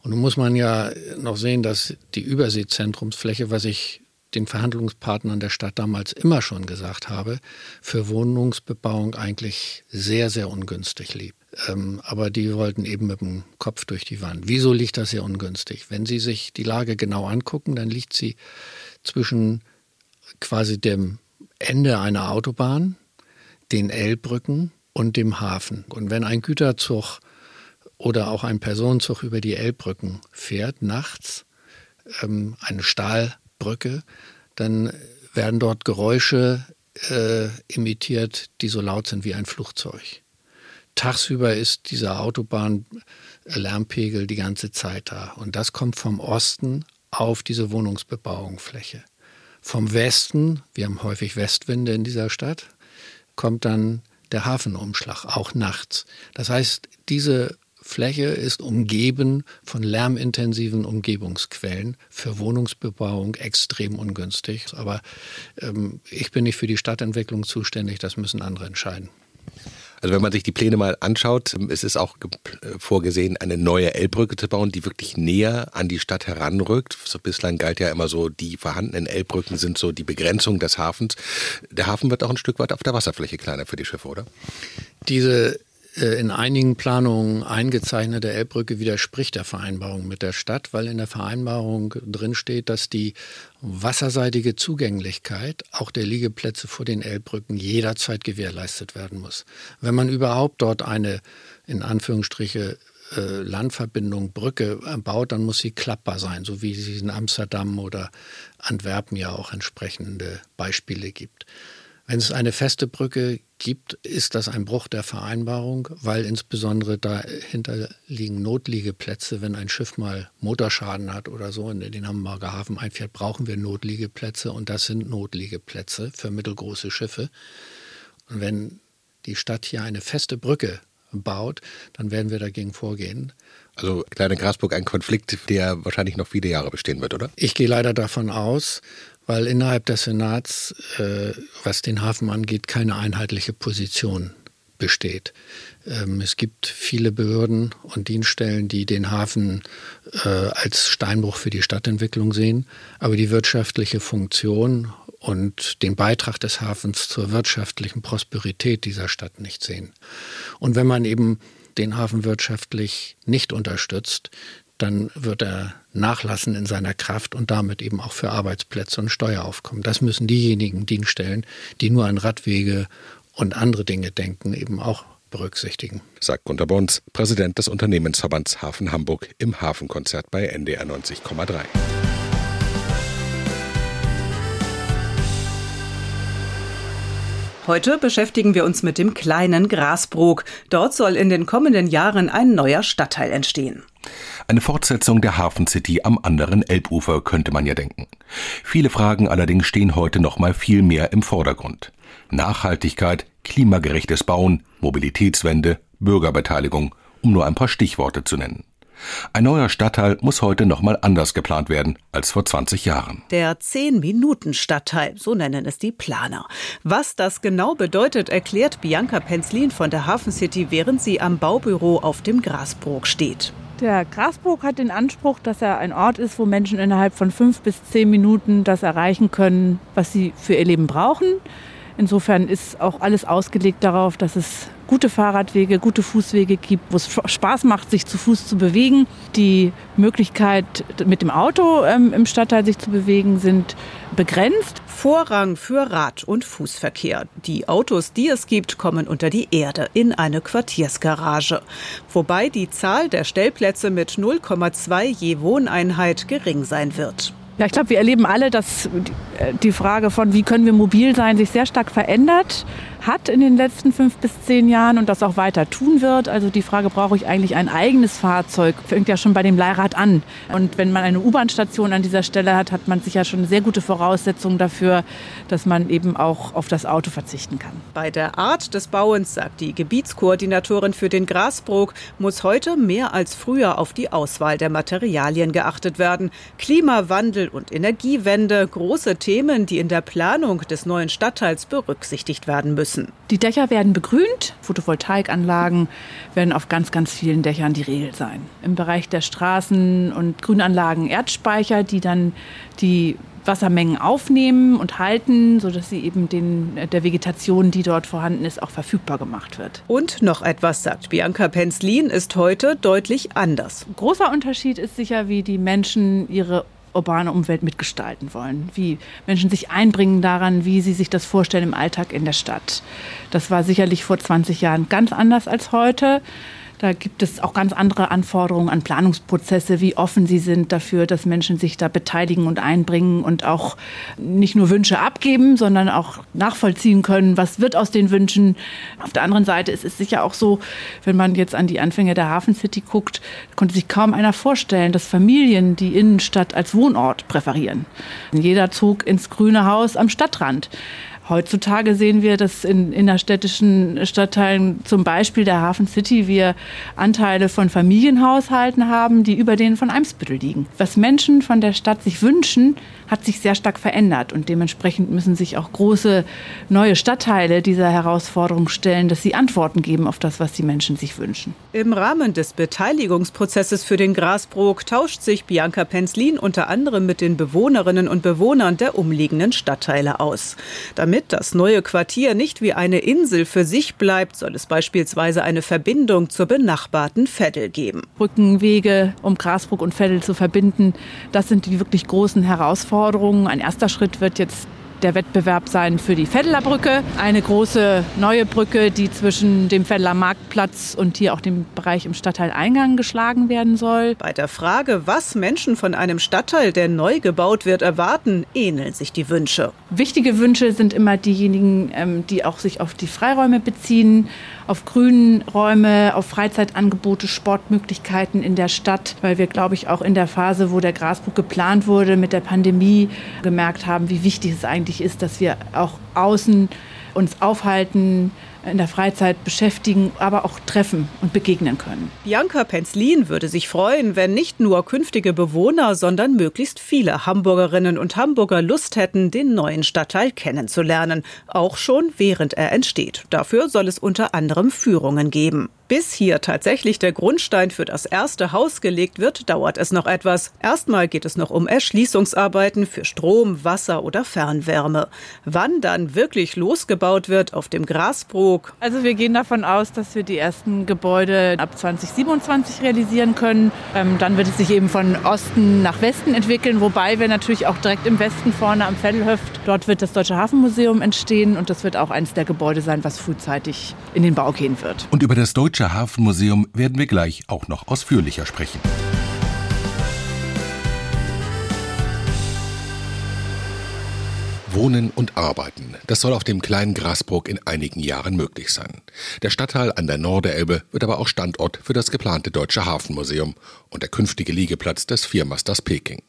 Und nun muss man ja noch sehen, dass die Überseezentrumsfläche, was ich den Verhandlungspartnern der Stadt damals immer schon gesagt habe, für Wohnungsbebauung eigentlich sehr, sehr ungünstig liegt. Ähm, aber die wollten eben mit dem Kopf durch die Wand. Wieso liegt das sehr ungünstig? Wenn Sie sich die Lage genau angucken, dann liegt sie zwischen quasi dem Ende einer Autobahn, den Elbbrücken und dem Hafen. Und wenn ein Güterzug oder auch ein Personenzug über die Elbbrücken fährt, nachts, ähm, eine Stahlbrücke, dann werden dort Geräusche äh, imitiert, die so laut sind wie ein Flugzeug. Tagsüber ist dieser Autobahnlärmpegel die ganze Zeit da. Und das kommt vom Osten auf diese Wohnungsbebauungsfläche. Vom Westen, wir haben häufig Westwinde in dieser Stadt, kommt dann der Hafenumschlag, auch nachts. Das heißt, diese Fläche ist umgeben von lärmintensiven Umgebungsquellen, für Wohnungsbebauung extrem ungünstig. Aber ähm, ich bin nicht für die Stadtentwicklung zuständig, das müssen andere entscheiden. Also wenn man sich die Pläne mal anschaut, es ist auch vorgesehen, eine neue Elbbrücke zu bauen, die wirklich näher an die Stadt heranrückt. So bislang galt ja immer so, die vorhandenen Elbbrücken sind so die Begrenzung des Hafens. Der Hafen wird auch ein Stück weit auf der Wasserfläche kleiner für die Schiffe, oder? Diese äh, in einigen Planungen eingezeichnete Elbbrücke widerspricht der Vereinbarung mit der Stadt, weil in der Vereinbarung drin steht, dass die wasserseitige Zugänglichkeit auch der Liegeplätze vor den Elbbrücken jederzeit gewährleistet werden muss. Wenn man überhaupt dort eine in Anführungsstriche äh, Landverbindung, Brücke baut, dann muss sie klappbar sein, so wie es in Amsterdam oder Antwerpen ja auch entsprechende Beispiele gibt. Wenn es eine feste Brücke gibt, ist das ein Bruch der Vereinbarung, weil insbesondere dahinter liegen Notliegeplätze. Wenn ein Schiff mal Motorschaden hat oder so in den Hamburger Hafen einfährt, brauchen wir Notliegeplätze und das sind Notliegeplätze für mittelgroße Schiffe. Und wenn die Stadt hier eine feste Brücke baut, dann werden wir dagegen vorgehen. Also Kleine Grasburg, ein Konflikt, der wahrscheinlich noch viele Jahre bestehen wird, oder? Ich gehe leider davon aus, weil innerhalb des Senats, äh, was den Hafen angeht, keine einheitliche Position besteht. Ähm, es gibt viele Behörden und Dienststellen, die den Hafen äh, als Steinbruch für die Stadtentwicklung sehen, aber die wirtschaftliche Funktion und den Beitrag des Hafens zur wirtschaftlichen Prosperität dieser Stadt nicht sehen. Und wenn man eben den Hafen wirtschaftlich nicht unterstützt, dann wird er nachlassen in seiner Kraft und damit eben auch für Arbeitsplätze und Steueraufkommen. Das müssen diejenigen Dienststellen, die nur an Radwege und andere Dinge denken, eben auch berücksichtigen. Sagt Gunter Bons, Präsident des Unternehmensverbands Hafen Hamburg im Hafenkonzert bei NDR 90,3. Heute beschäftigen wir uns mit dem kleinen Grasbrook. Dort soll in den kommenden Jahren ein neuer Stadtteil entstehen. Eine Fortsetzung der Hafen City am anderen Elbufer könnte man ja denken. Viele Fragen allerdings stehen heute noch mal viel mehr im Vordergrund. Nachhaltigkeit, klimagerechtes Bauen, Mobilitätswende, Bürgerbeteiligung, um nur ein paar Stichworte zu nennen. Ein neuer Stadtteil muss heute nochmal anders geplant werden als vor 20 Jahren. Der 10-Minuten-Stadtteil, so nennen es die Planer. Was das genau bedeutet, erklärt Bianca Penzlin von der Hafen City, während sie am Baubüro auf dem Grasbrook steht. Der Grasbrook hat den Anspruch, dass er ein Ort ist, wo Menschen innerhalb von fünf bis zehn Minuten das erreichen können, was sie für ihr Leben brauchen. Insofern ist auch alles ausgelegt darauf, dass es gute Fahrradwege, gute Fußwege gibt, wo es Spaß macht, sich zu Fuß zu bewegen. Die Möglichkeit, mit dem Auto ähm, im Stadtteil sich zu bewegen, sind begrenzt. Vorrang für Rad- und Fußverkehr. Die Autos, die es gibt, kommen unter die Erde in eine Quartiersgarage. Wobei die Zahl der Stellplätze mit 0,2 je Wohneinheit gering sein wird. Ja, ich glaube, wir erleben alle, dass die Frage von, wie können wir mobil sein, sich sehr stark verändert hat in den letzten fünf bis zehn Jahren und das auch weiter tun wird. Also die Frage, brauche ich eigentlich ein eigenes Fahrzeug, fängt ja schon bei dem Leihrad an. Und wenn man eine U-Bahn-Station an dieser Stelle hat, hat man sicher schon sehr gute Voraussetzungen dafür, dass man eben auch auf das Auto verzichten kann. Bei der Art des Bauens, sagt die Gebietskoordinatorin für den Grasbrook, muss heute mehr als früher auf die Auswahl der Materialien geachtet werden. Klimawandel und Energiewende, große Themen, die in der Planung des neuen Stadtteils berücksichtigt werden müssen müssen. Die Dächer werden begrünt. Photovoltaikanlagen werden auf ganz, ganz vielen Dächern die Regel sein. Im Bereich der Straßen und Grünanlagen Erdspeicher, die dann die Wassermengen aufnehmen und halten, sodass sie eben den, der Vegetation, die dort vorhanden ist, auch verfügbar gemacht wird. Und noch etwas, sagt Bianca Penzlin, ist heute deutlich anders. Großer Unterschied ist sicher, wie die Menschen ihre urbane Umwelt mitgestalten wollen, wie Menschen sich einbringen daran, wie sie sich das vorstellen im Alltag in der Stadt. Das war sicherlich vor 20 Jahren ganz anders als heute. Da gibt es auch ganz andere Anforderungen an Planungsprozesse, wie offen sie sind dafür, dass Menschen sich da beteiligen und einbringen und auch nicht nur Wünsche abgeben, sondern auch nachvollziehen können, was wird aus den Wünschen. Auf der anderen Seite ist es sicher auch so, wenn man jetzt an die Anfänge der Hafen City guckt, konnte sich kaum einer vorstellen, dass Familien die Innenstadt als Wohnort präferieren. Jeder zog ins grüne Haus am Stadtrand. Heutzutage sehen wir, dass in innerstädtischen Stadtteilen, zum Beispiel der Hafen City, wir Anteile von Familienhaushalten haben, die über denen von Eimsbüttel liegen. Was Menschen von der Stadt sich wünschen, hat sich sehr stark verändert und dementsprechend müssen sich auch große neue Stadtteile dieser Herausforderung stellen, dass sie Antworten geben auf das, was die Menschen sich wünschen. Im Rahmen des Beteiligungsprozesses für den Grasbrook tauscht sich Bianca Penzlin unter anderem mit den Bewohnerinnen und Bewohnern der umliegenden Stadtteile aus. Damit das neue Quartier nicht wie eine Insel für sich bleibt, soll es beispielsweise eine Verbindung zur benachbarten Veddel geben. Brückenwege, um Grasbrook und Veddel zu verbinden, das sind die wirklich großen Herausforderungen. Ein erster Schritt wird jetzt der Wettbewerb sein für die Brücke. Eine große neue Brücke, die zwischen dem Veddeler Marktplatz und hier auch dem Bereich im Stadtteil Eingang geschlagen werden soll. Bei der Frage, was Menschen von einem Stadtteil, der neu gebaut wird, erwarten, ähneln sich die Wünsche. Wichtige Wünsche sind immer diejenigen, ähm, die auch sich auf die Freiräume beziehen, auf Grünräume, auf Freizeitangebote, Sportmöglichkeiten in der Stadt, weil wir, glaube ich, auch in der Phase, wo der Grasbrook geplant wurde mit der Pandemie, gemerkt haben, wie wichtig es eigentlich ist, dass wir auch außen uns aufhalten, in der Freizeit beschäftigen, aber auch treffen und begegnen können. Bianca Penzlin würde sich freuen, wenn nicht nur künftige Bewohner, sondern möglichst viele Hamburgerinnen und Hamburger Lust hätten, den neuen Stadtteil kennenzulernen, auch schon während er entsteht. Dafür soll es unter anderem Führungen geben. Bis hier tatsächlich der Grundstein für das erste Haus gelegt wird, dauert es noch etwas. Erstmal geht es noch um Erschließungsarbeiten für Strom, Wasser oder Fernwärme. Wann dann wirklich losgebaut wird auf dem Grasbrook? Also wir gehen davon aus, dass wir die ersten Gebäude ab 2027 realisieren können. Ähm, dann wird es sich eben von Osten nach Westen entwickeln, wobei wir natürlich auch direkt im Westen vorne am Vettelhöft, dort wird das Deutsche Hafenmuseum entstehen und das wird auch eines der Gebäude sein, was frühzeitig in den Bau gehen wird. Und über das Deutsche Deutsche Hafenmuseum werden wir gleich auch noch ausführlicher sprechen. Wohnen und Arbeiten, das soll auf dem kleinen Grasburg in einigen Jahren möglich sein. Der Stadtteil an der Norderelbe wird aber auch Standort für das geplante Deutsche Hafenmuseum und der künftige Liegeplatz des Firmasters Peking.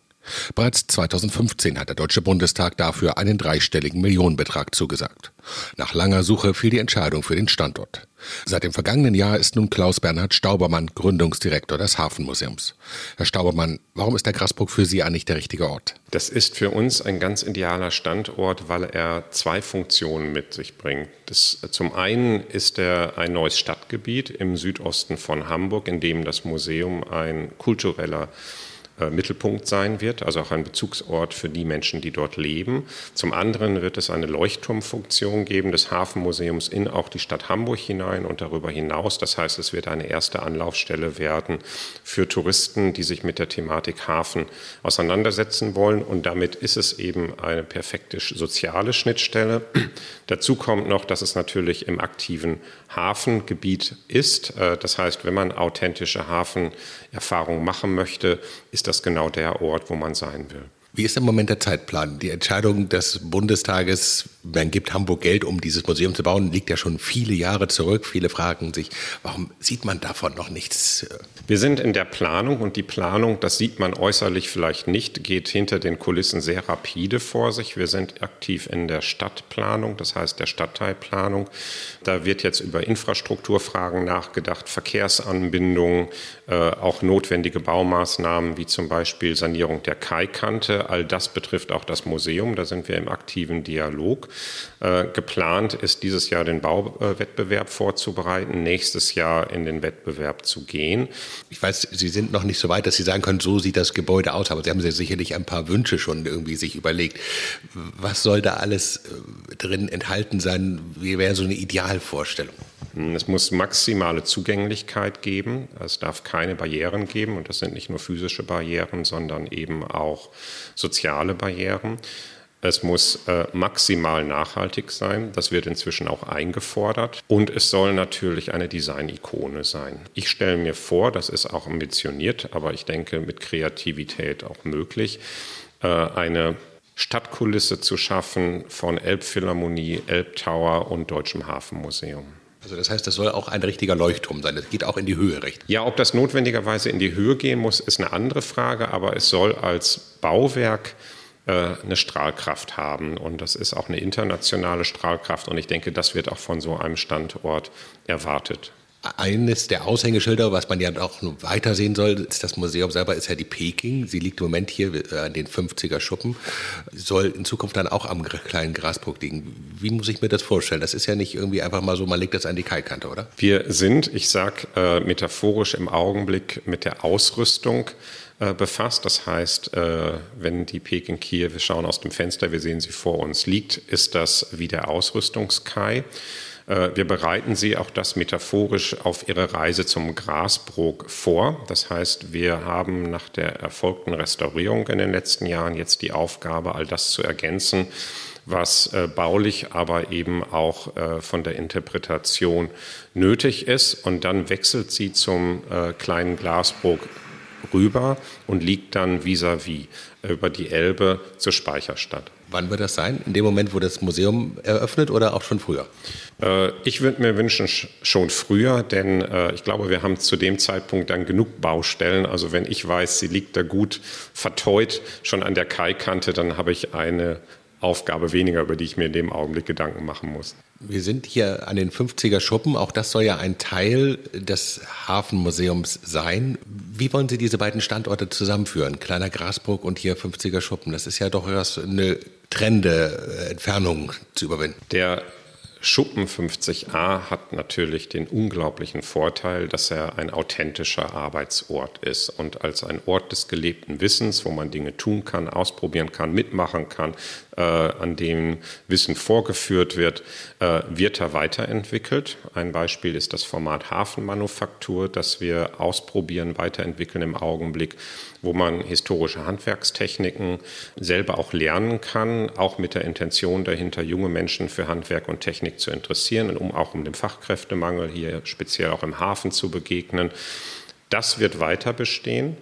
Bereits 2015 hat der Deutsche Bundestag dafür einen dreistelligen Millionenbetrag zugesagt. Nach langer Suche fiel die Entscheidung für den Standort. Seit dem vergangenen Jahr ist nun Klaus Bernhard Staubermann Gründungsdirektor des Hafenmuseums. Herr Staubermann, warum ist der Grasburg für Sie eigentlich der richtige Ort? Das ist für uns ein ganz idealer Standort, weil er zwei Funktionen mit sich bringt. Das, zum einen ist er ein neues Stadtgebiet im Südosten von Hamburg, in dem das Museum ein kultureller äh, Mittelpunkt sein wird, also auch ein Bezugsort für die Menschen, die dort leben. Zum anderen wird es eine Leuchtturmfunktion geben des Hafenmuseums in auch die Stadt Hamburg hinein und darüber hinaus. Das heißt, es wird eine erste Anlaufstelle werden für Touristen, die sich mit der Thematik Hafen auseinandersetzen wollen. Und damit ist es eben eine perfekte soziale Schnittstelle. Dazu kommt noch, dass es natürlich im aktiven Hafengebiet ist. Äh, das heißt, wenn man authentische Hafenerfahrungen machen möchte, ist das genau der Ort, wo man sein will. Wie ist im Moment der Zeitplan? Die Entscheidung des Bundestages, man gibt Hamburg Geld, um dieses Museum zu bauen, liegt ja schon viele Jahre zurück. Viele fragen sich, warum sieht man davon noch nichts? Wir sind in der Planung und die Planung, das sieht man äußerlich vielleicht nicht, geht hinter den Kulissen sehr rapide vor sich. Wir sind aktiv in der Stadtplanung, das heißt der Stadtteilplanung. Da wird jetzt über Infrastrukturfragen nachgedacht, Verkehrsanbindungen, äh, auch notwendige Baumaßnahmen wie zum Beispiel Sanierung der Kaikante all das betrifft auch das Museum. Da sind wir im aktiven Dialog. Äh, geplant ist dieses Jahr den Bauwettbewerb vorzubereiten, nächstes Jahr in den Wettbewerb zu gehen. Ich weiß, Sie sind noch nicht so weit, dass Sie sagen können, so sieht das Gebäude aus, aber Sie haben sich sicherlich ein paar Wünsche schon irgendwie sich überlegt. Was soll da alles äh, drin enthalten sein? Wie wäre so eine Idealvorstellung? Es muss maximale Zugänglichkeit geben. Es darf keine Barrieren geben. Und das sind nicht nur physische Barrieren, sondern eben auch soziale Barrieren. Es muss äh, maximal nachhaltig sein. Das wird inzwischen auch eingefordert. Und es soll natürlich eine Design-Ikone sein. Ich stelle mir vor, das ist auch ambitioniert, aber ich denke mit Kreativität auch möglich, äh, eine Stadtkulisse zu schaffen von Elbphilharmonie, Elbtower und Deutschem Hafenmuseum. Also das heißt, das soll auch ein richtiger Leuchtturm sein. Das geht auch in die Höhe, recht? Ja, ob das notwendigerweise in die Höhe gehen muss, ist eine andere Frage, aber es soll als Bauwerk eine Strahlkraft haben. Und das ist auch eine internationale Strahlkraft. Und ich denke, das wird auch von so einem Standort erwartet eines der Aushängeschilder, was man ja auch weiter sehen soll, ist das Museum selber, ist ja die Peking. Sie liegt im Moment hier äh, an den 50er Schuppen, soll in Zukunft dann auch am kleinen Grasburg liegen. Wie muss ich mir das vorstellen? Das ist ja nicht irgendwie einfach mal so, man legt das an die Kaikante, oder? Wir sind, ich sag äh, metaphorisch im Augenblick mit der Ausrüstung äh, befasst. Das heißt, äh, wenn die Peking hier, wir schauen aus dem Fenster, wir sehen sie vor uns liegt, ist das wie der Ausrüstungskai. Äh, wir bereiten sie auch das metaphorisch auf ihre Reise zum Grasbrook vor. Das heißt, wir haben nach der erfolgten Restaurierung in den letzten Jahren jetzt die Aufgabe, all das zu ergänzen, was äh, baulich, aber eben auch von der Interpretation nötig ist. Und dann wechselt sie zum kleinen Glasbrook rüber und liegt dann vis-à-vis -vis über die Elbe zur Speicherstadt. Wann wird das sein? In dem Moment, wo das Museum eröffnet oder auch schon früher? Äh, ich würde mir wünschen, schon früher, denn äh, ich glaube, wir haben zu dem Zeitpunkt dann genug Baustellen. Also wenn ich weiß, sie liegt da gut verteut schon an der Kaikante, dann habe ich eine Aufgabe weniger, über die ich mir in dem Augenblick Gedanken machen muss. Wir sind hier an den 50er Schuppen. Auch das soll ja ein Teil des Hafenmuseums sein. Wie wollen Sie diese beiden Standorte zusammenführen? Kleiner Grasburg und hier 50er Schuppen. Das ist ja doch eine trennende Entfernung zu überwinden. Der Schuppen 50a hat natürlich den unglaublichen Vorteil, dass er ein authentischer Arbeitsort ist und als ein Ort des gelebten Wissens, wo man Dinge tun kann, ausprobieren kann, mitmachen kann, äh, an dem Wissen vorgeführt wird, äh, wird er weiterentwickelt. Ein Beispiel ist das Format Hafenmanufaktur, das wir ausprobieren, weiterentwickeln im Augenblick, wo man historische Handwerkstechniken selber auch lernen kann, auch mit der Intention dahinter, junge Menschen für Handwerk und Technik zu interessieren und um auch um dem Fachkräftemangel hier speziell auch im Hafen zu begegnen. Das wird weiter bestehen.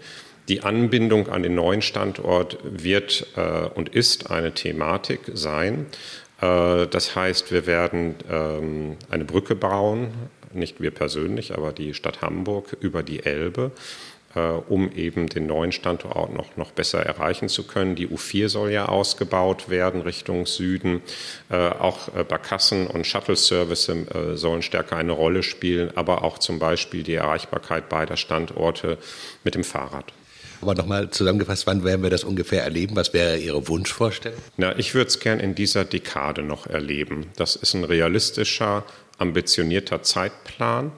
Die Anbindung an den neuen Standort wird äh, und ist eine Thematik sein. Äh, das heißt, wir werden ähm, eine Brücke bauen, nicht wir persönlich, aber die Stadt Hamburg über die Elbe um eben den neuen Standort noch, noch besser erreichen zu können. Die U4 soll ja ausgebaut werden Richtung Süden. Äh, auch äh, Barkassen und Shuttle-Service sollen stärker eine Rolle spielen, aber auch zum Beispiel die Erreichbarkeit beider Standorte mit dem Fahrrad. Aber nochmal zusammengefasst, wann werden wir das ungefähr erleben? Was wäre Ihre Wunschvorstellung? Na, ich würde es gern in dieser Dekade noch erleben. Das ist ein realistischer, ambitionierter Zeitplan.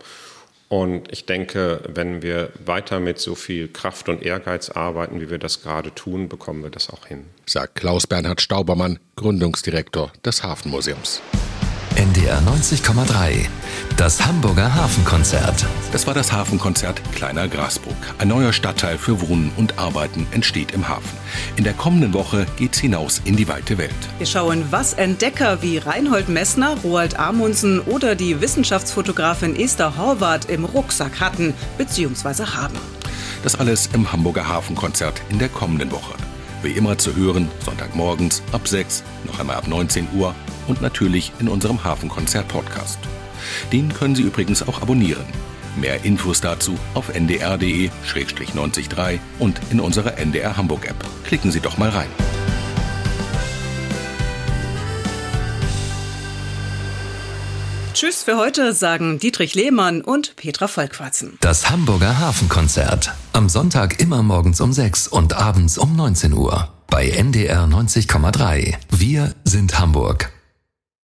Und ich denke, wenn wir weiter mit so viel Kraft und Ehrgeiz arbeiten, wie wir das gerade tun, bekommen wir das auch hin. Sagt Klaus Bernhard Staubermann, Gründungsdirektor des Hafenmuseums. NDR 90,3. Das Hamburger Hafenkonzert. Das war das Hafenkonzert Kleiner Grasbruck. Ein neuer Stadtteil für Wohnen und Arbeiten entsteht im Hafen. In der kommenden Woche geht's hinaus in die weite Welt. Wir schauen, was Entdecker wie Reinhold Messner, Roald Amundsen oder die Wissenschaftsfotografin Esther Horvath im Rucksack hatten bzw. haben. Das alles im Hamburger Hafenkonzert in der kommenden Woche. Wie immer zu hören, Sonntagmorgens ab 6, noch einmal ab 19 Uhr und natürlich in unserem Hafenkonzert-Podcast. Den können Sie übrigens auch abonnieren. Mehr Infos dazu auf ndr.de-903 und in unserer NDR Hamburg App. Klicken Sie doch mal rein. Tschüss für heute, sagen Dietrich Lehmann und Petra Volkwarzen. Das Hamburger Hafenkonzert. Am Sonntag immer morgens um 6 und abends um 19 Uhr. Bei NDR 90,3. Wir sind Hamburg.